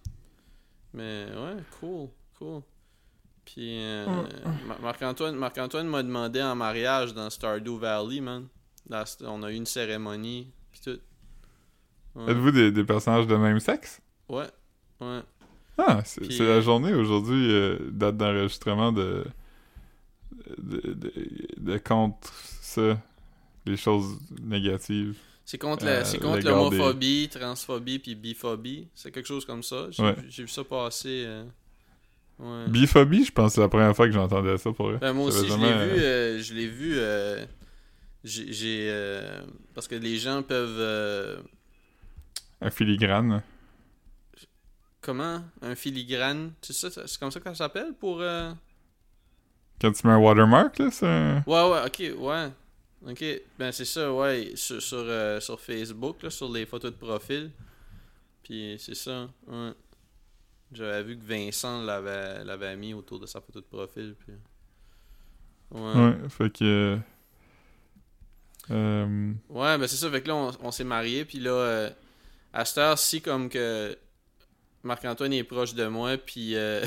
S1: Mais ouais, cool, cool. Puis euh. Mar- Marc-Antoine Marc-Antoine m'a demandé en mariage dans Stardew Valley, man. Dans on a eu une cérémonie, puis tout. Ouais,
S2: Êtes-vous des, des personnages de même sexe?
S1: ouais. ouais.
S2: Ah, c'est
S1: Puis-
S2: la journée aujourd'hui, euh, date d'enregistrement de, de, de, de contre ça, les choses négatives.
S1: C'est contre,
S2: Euh, des-
S1: l'homophobie, transphobie, puis biphobie. C'est quelque chose comme ça. J'ai
S2: Ouais.
S1: vu- ça passer. euh, ouais.
S2: Biphobie, je pense que c'est la première fois que j'entendais ça pour eux.
S1: Ben, moi
S2: Ça
S1: aussi, je l'ai vu. euh, je l'ai vu. euh, j'ai. euh, parce que les gens peuvent. euh,
S2: Un filigrane.
S1: Comment? Un filigrane? C'est ça, c'est comme ça que ça s'appelle pour. euh,
S2: Quand tu mets un watermark, là, c'est.
S1: Ouais, ouais, ok, ouais. Ok, ben c'est ça, ouais. Sur, sur, euh, sur Facebook, là, sur les photos de profil. Puis c'est ça, ouais. J'avais vu que Vincent l'avait l'avait mis autour de sa photo de profil. Puis... Ouais.
S2: Ouais, fait que... euh, euh,
S1: Ouais, ben c'est ça. Fait que là, on, on s'est mariés. Puis là, euh, à cette heure-ci, comme que Marc-Antoine est proche de moi, puis euh,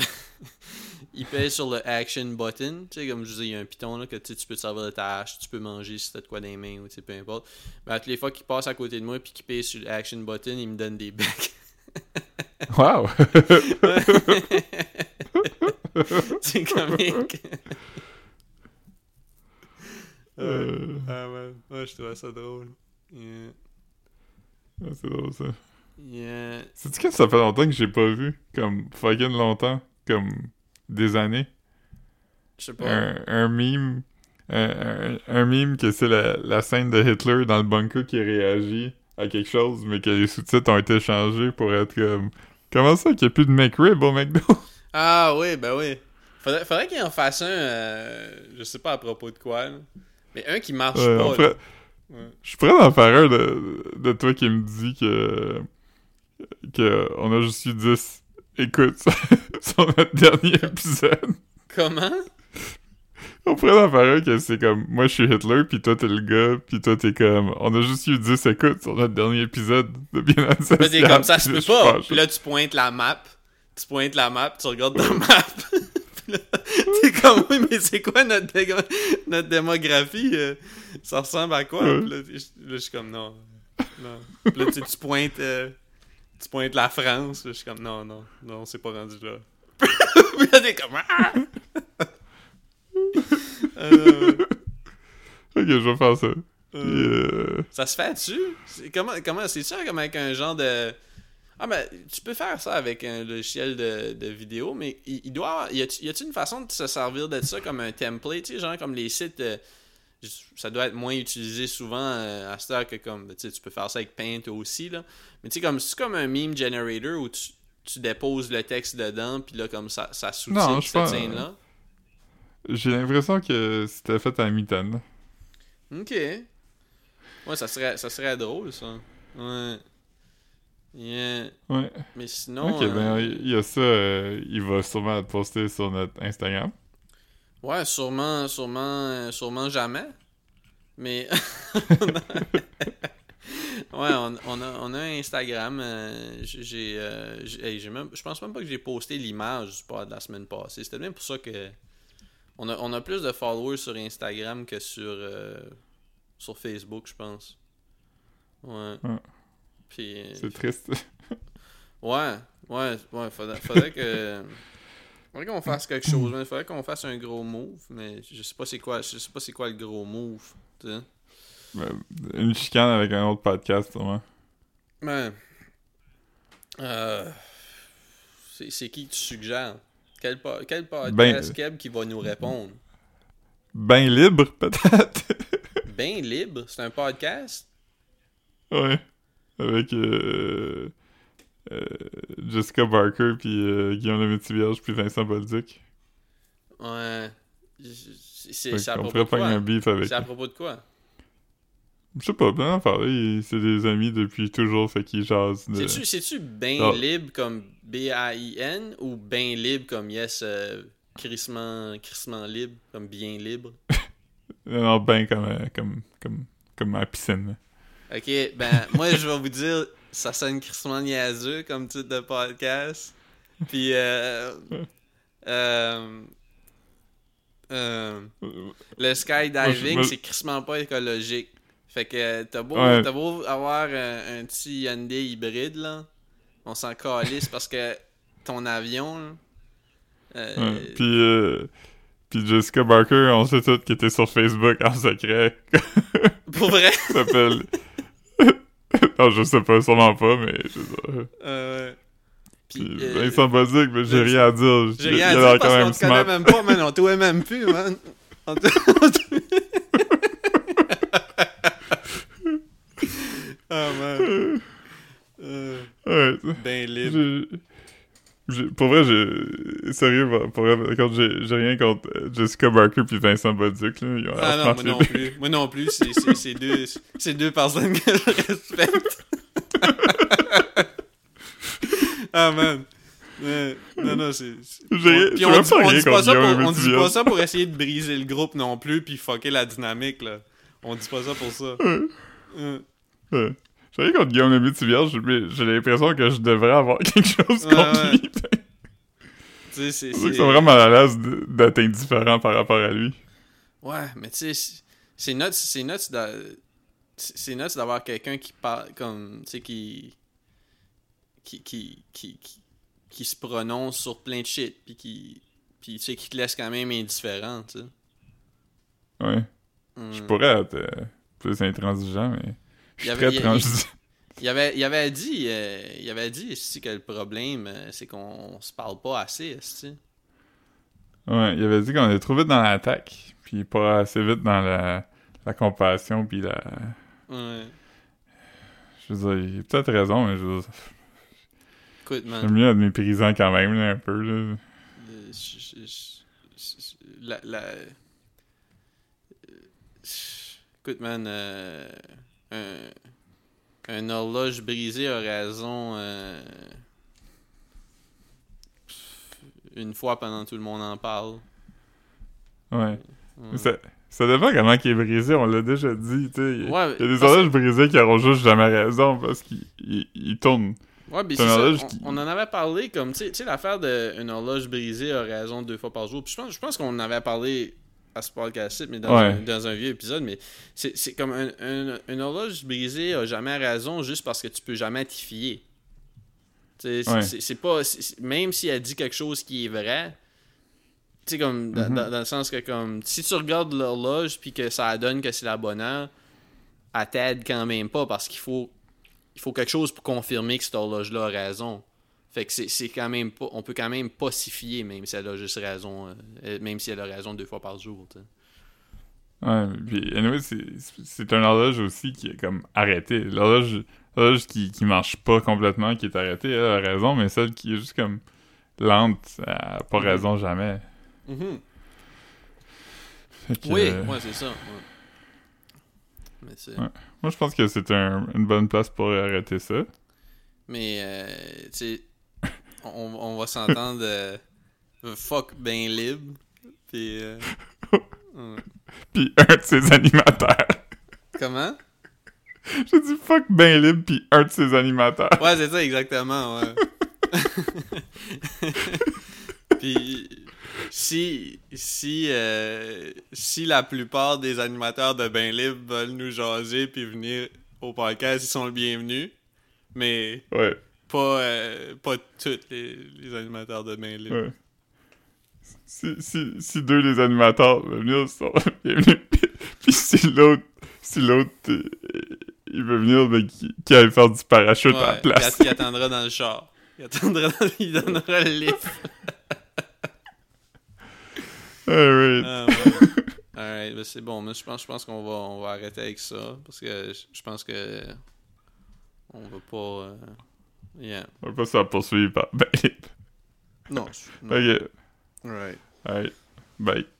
S1: [laughs] il pèse sur le action button. Tu sais, comme je disais, il y a un piton là, que tu sais, tu peux te servir de ta hache, tu peux manger si t'as de quoi dans les mains, ou tu sais, peu importe. Ben, à toutes les fois qu'il passe à côté de moi, puis qu'il pèse sur le action button, il me donne des becs. [laughs]
S2: Wow! [laughs]
S1: c'est comique.
S2: Euh,
S1: Ah ouais, ouais, je trouvais ça drôle. Yeah.
S2: ah, c'est drôle, ça.
S1: Yeah.
S2: Sais-tu que ça fait longtemps que j'ai pas vu? Comme fucking longtemps. Comme des années?
S1: Je sais pas.
S2: Un, un meme... Un, un, que c'est la, la scène de Hitler dans le bunker qui réagit à quelque chose, mais que les sous-titres ont été changés pour être comme... Comment ça qu'il n'y a plus de McRib au McDo? [laughs]
S1: Ah oui, ben oui. Faudrait, faudrait qu'il en fasse un, euh, je sais pas à propos de quoi, là. mais un qui marche
S2: Ouais,
S1: pas.
S2: ferait-
S1: Ouais.
S2: Je suis prêt d'en faire un de, de toi qui me dit que... que on a juste eu 10 écoutes [laughs] sur notre dernier épisode.
S1: Comment?
S2: On pourrait en faire un que c'est comme moi je suis Hitler, puis toi t'es le gars, puis toi t'es comme on a juste eu 10 écoutes sur notre dernier épisode de Bien
S1: Là,
S2: Social.
S1: t'es comme ça, je peux pas. Puis là, tu pointes la map. Tu pointes la map, tu regardes ta map. [laughs] Puis là, t'es comme, oui, mais c'est quoi notre, dé- notre démographie? euh, Ça ressemble à quoi?
S2: Ouais.
S1: Puis là, je- là, je suis comme, non. non. Puis là, tu, tu pointes. euh, tu pointes la France. Je suis comme, non, non, non, c'est pas rendu là. Puis là, t'es comme, ah! [laughs] Euh,
S2: Ok, je vais faire ça.
S1: Euh,
S2: euh,
S1: Ça se fait dessus? C'est comment comment c'est ça comme avec un genre de Ah ben tu peux faire ça avec un logiciel de, de vidéo mais il, il doit avoir- y a-tu y a-tu une façon de se servir de ça comme un template, tu sais genre comme les sites euh, ça doit être moins utilisé souvent euh, à heure que comme tu sais tu peux faire ça avec Paint aussi là. Mais tu sais comme c'est comme un meme generator où tu, tu déposes le texte dedans puis là comme ça ça
S2: je
S1: cette scène là.
S2: j'ai l'impression que c'était fait à mi-temps.
S1: Ok. Ouais, ça serait, ça serait drôle, ça. Ouais. Yeah.
S2: Ouais.
S1: Mais sinon.
S2: ok,
S1: euh,
S2: ben il y a ça, euh, il va sûrement le poster sur notre Instagram.
S1: Ouais, sûrement, sûrement, euh, sûrement jamais. Mais. [laughs] ouais, on, on a, on a Instagram. euh, j'ai. euh, j'ai- hey, même, je pense même pas que j'ai posté l'image du pod de la semaine passée. C'était même pour ça que. On a, on a plus de followers sur Instagram que sur. euh, sur Facebook, je pense. Ouais.
S2: Ouais.
S1: Puis.
S2: C'est triste.
S1: Ouais, ouais, ouais, faudrait, faudrait que. [laughs] Faudrait qu'on fasse quelque chose, mais faudrait qu'on fasse un gros move, mais je sais pas c'est quoi, je sais pas c'est quoi le gros move,
S2: Une chicane avec un autre podcast, sûrement.
S1: Euh. C'est qui tu suggères? Quel, po- quel podcast
S2: Ben-
S1: Keb qui va nous répondre?
S2: Ben libre, [laughs] peut-être.
S1: Ben libre, c'est un podcast?
S2: Ouais. Avec euh, euh, Jessica Barker, puis euh, Guillaume le Métivierge, puis Vincent Bolduc.
S1: Ouais. C'est à propos de
S2: faire un
S1: quoi
S2: beef avec.
S1: C'est à propos de quoi?
S2: Je sais pas, là. Ils- C'est des amis depuis toujours, fait qu'ils jasent. De...
S1: C'est-tu, ben
S2: Ah.
S1: libre comme B-A-I-N ou ben libre comme yes, euh, crissement, crissement libre, comme bien libre? [laughs]
S2: Non, ben comme, euh, comme, comme, comme ma piscine.
S1: Ok, ben, moi je vais vous dire, ça sonne crissement niaiseux comme titre de podcast. Puis, euh, [laughs] euh, euh, le skydiving, c'est crissement pas écologique. Fait que t'as beau,
S2: Ouais.
S1: t'as beau avoir un, un petit Hyundai hybride, là, on s'en calisse parce que ton avion, là, euh,
S2: Ouais. Puis, euh, puis Jessica Barker, on sait tout qui était sur Facebook en secret.
S1: pour vrai, [laughs]
S2: s'appelle. [laughs] [laughs] non, je sais pas, sûrement pas, mais je sais pas.
S1: euh, puis, euh,
S2: Vincent Bolduc, mais j'ai rien à dire.
S1: j'ai rien à dire parce qu'on te connaît même pas, man, on te même plus, man. [laughs] On te- te- [laughs] Ah, man. Euh,
S2: Ouais.
S1: ben libre.
S2: Pour vrai, j'ai. Sérieux, pour vrai, quand j'ai rien contre euh, Jessica Barker puis Vincent Bolduc, là. Ils ont
S1: Ah non, moi non plus. Moi non plus, c'est- c'est deux, c'est deux personnes que je respecte. [laughs] ah man. Ouais. Non, non, c'est. Puis on dit,
S2: pas
S1: on dit pas ça pour, on dit pas ça pour essayer de briser le groupe non plus puis fucker la dynamique là. On dit pas ça pour ça. Euh,
S2: Ouais. J'ai rien contre Guillaume le Métivierge, mais j'ai l'impression que je devrais avoir [laughs] quelque chose contre
S1: ouais.
S2: lui.
S1: c'est.
S2: C'est que
S1: c'est-
S2: c'est vraiment à l'aise d'être indifférent par rapport à lui.
S1: Ouais, mais tu sais, c'est- nuts, c'est nuts d'avoir quelqu'un qui parle comme, tu sais, qui qui, qui, qui, qui, se prononce sur plein de shit, puis qui, puis tu sais, qui te laisse quand même indifférent, tu sais.
S2: Ouais.
S1: Hmm.
S2: Je pourrais être euh, plus intransigeant, mais je
S1: Il avait- il [laughs] avait, il avait dit, euh, il avait dit ici que le problème, euh, c'est qu'on se parle pas assez, tu
S2: Ouais, il avait dit qu'on est trop vite dans l'attaque, puis pas assez vite dans la, la compassion, puis la...
S1: Ouais.
S2: Je veux dire, il a peut-être raison, mais je veux dire,
S1: Écoute, man.
S2: j'aime mieux être méprisant quand même, là, un peu, là.
S1: Euh, je- je- je- la, la... Écoute, man, euh, un, un horloge brisé a raison euh, une fois pendant tout le monde en parle.
S2: Ouais.
S1: Ouais.
S2: Ça, ça dépend comment il est brisé, on l'a déjà dit.
S1: Ouais,
S2: il y a des horloges brisées qui auront juste jamais raison parce qu'ils ils- ils tournent.
S1: Ouais, mais On,
S2: qui-
S1: on en avait parlé comme, tu sais- tu sais, l'affaire d'une horloge brisée a raison deux fois par jour. Puis je pense, je pense qu'on en avait parlé à ce podcast mais dans,
S2: Ouais.
S1: un, dans un vieux épisode, mais c'est comme un- un- une horloge brisée a jamais raison juste parce que tu peux jamais t'y fier. C'est-
S2: Ouais.
S1: pas. même si elle dit quelque chose qui est vrai, tu sais, comme, dans,
S2: Mhm.
S1: dans- dans le sens que, comme, si tu regardes l'horloge puis que ça donne que c'est la bonne heure, elle t'aide quand même pas parce qu'il faut il faut quelque chose pour confirmer que cette horloge-là a raison. Fait que c'est quand même pas. On peut quand même pas s'y fier, même si elle a juste raison. euh, même si elle a raison deux fois par jour. tu sais.
S2: Ouais, puis anyway, c'est c'est un horloge aussi qui est comme arrêté. L'horloge qui, qui marche pas complètement, qui est arrêtée, elle a raison, mais celle qui est juste comme lente, elle a pas
S1: Mhm.
S2: raison jamais. Fait que,
S1: Oui,
S2: euh,
S1: ouais, c'est ça. ouais. Mais,
S2: Ouais. Moi, je pense que c'est un- une bonne place pour arrêter ça.
S1: mais euh, tu sais, on, on va s'entendre. euh, fuck ben libre. Puis. euh, ouais.
S2: Puis un de ses animateurs.
S1: Comment?
S2: J'ai dit fuck ben libre, puis un de ses animateurs.
S1: Ouais, c'est ça, exactement, ouais. [laughs] Puis, si, si, euh, si la plupart des animateurs de Bain Libre veulent nous jaser puis venir au podcast, ils sont le bienvenus. Mais
S2: Ouais,
S1: pas, euh, pas tous les, les animateurs de Bain Libre.
S2: ouais. Si, si, si deux des animateurs veulent venir, ils sont [laughs] bienvenus. [laughs] Puis si l'autre, si l'autre, euh, il veut venir, mais qui, qui aille faire du parachute à la place.
S1: il, il attendra dans le char. Il attendra dans- il donnera le lift. [laughs]
S2: Alright.
S1: Ah, ouais. Alright, ben c'est bon. Mais je pense, je pense qu'on va, on va arrêter avec ça. Parce que je, je pense que. On va pas. euh, Yeah.
S2: On va pas se faire poursuivre par ben libre. [laughs]
S1: Non. je- non.
S2: Ok,
S1: Alright.
S2: alright. Bye.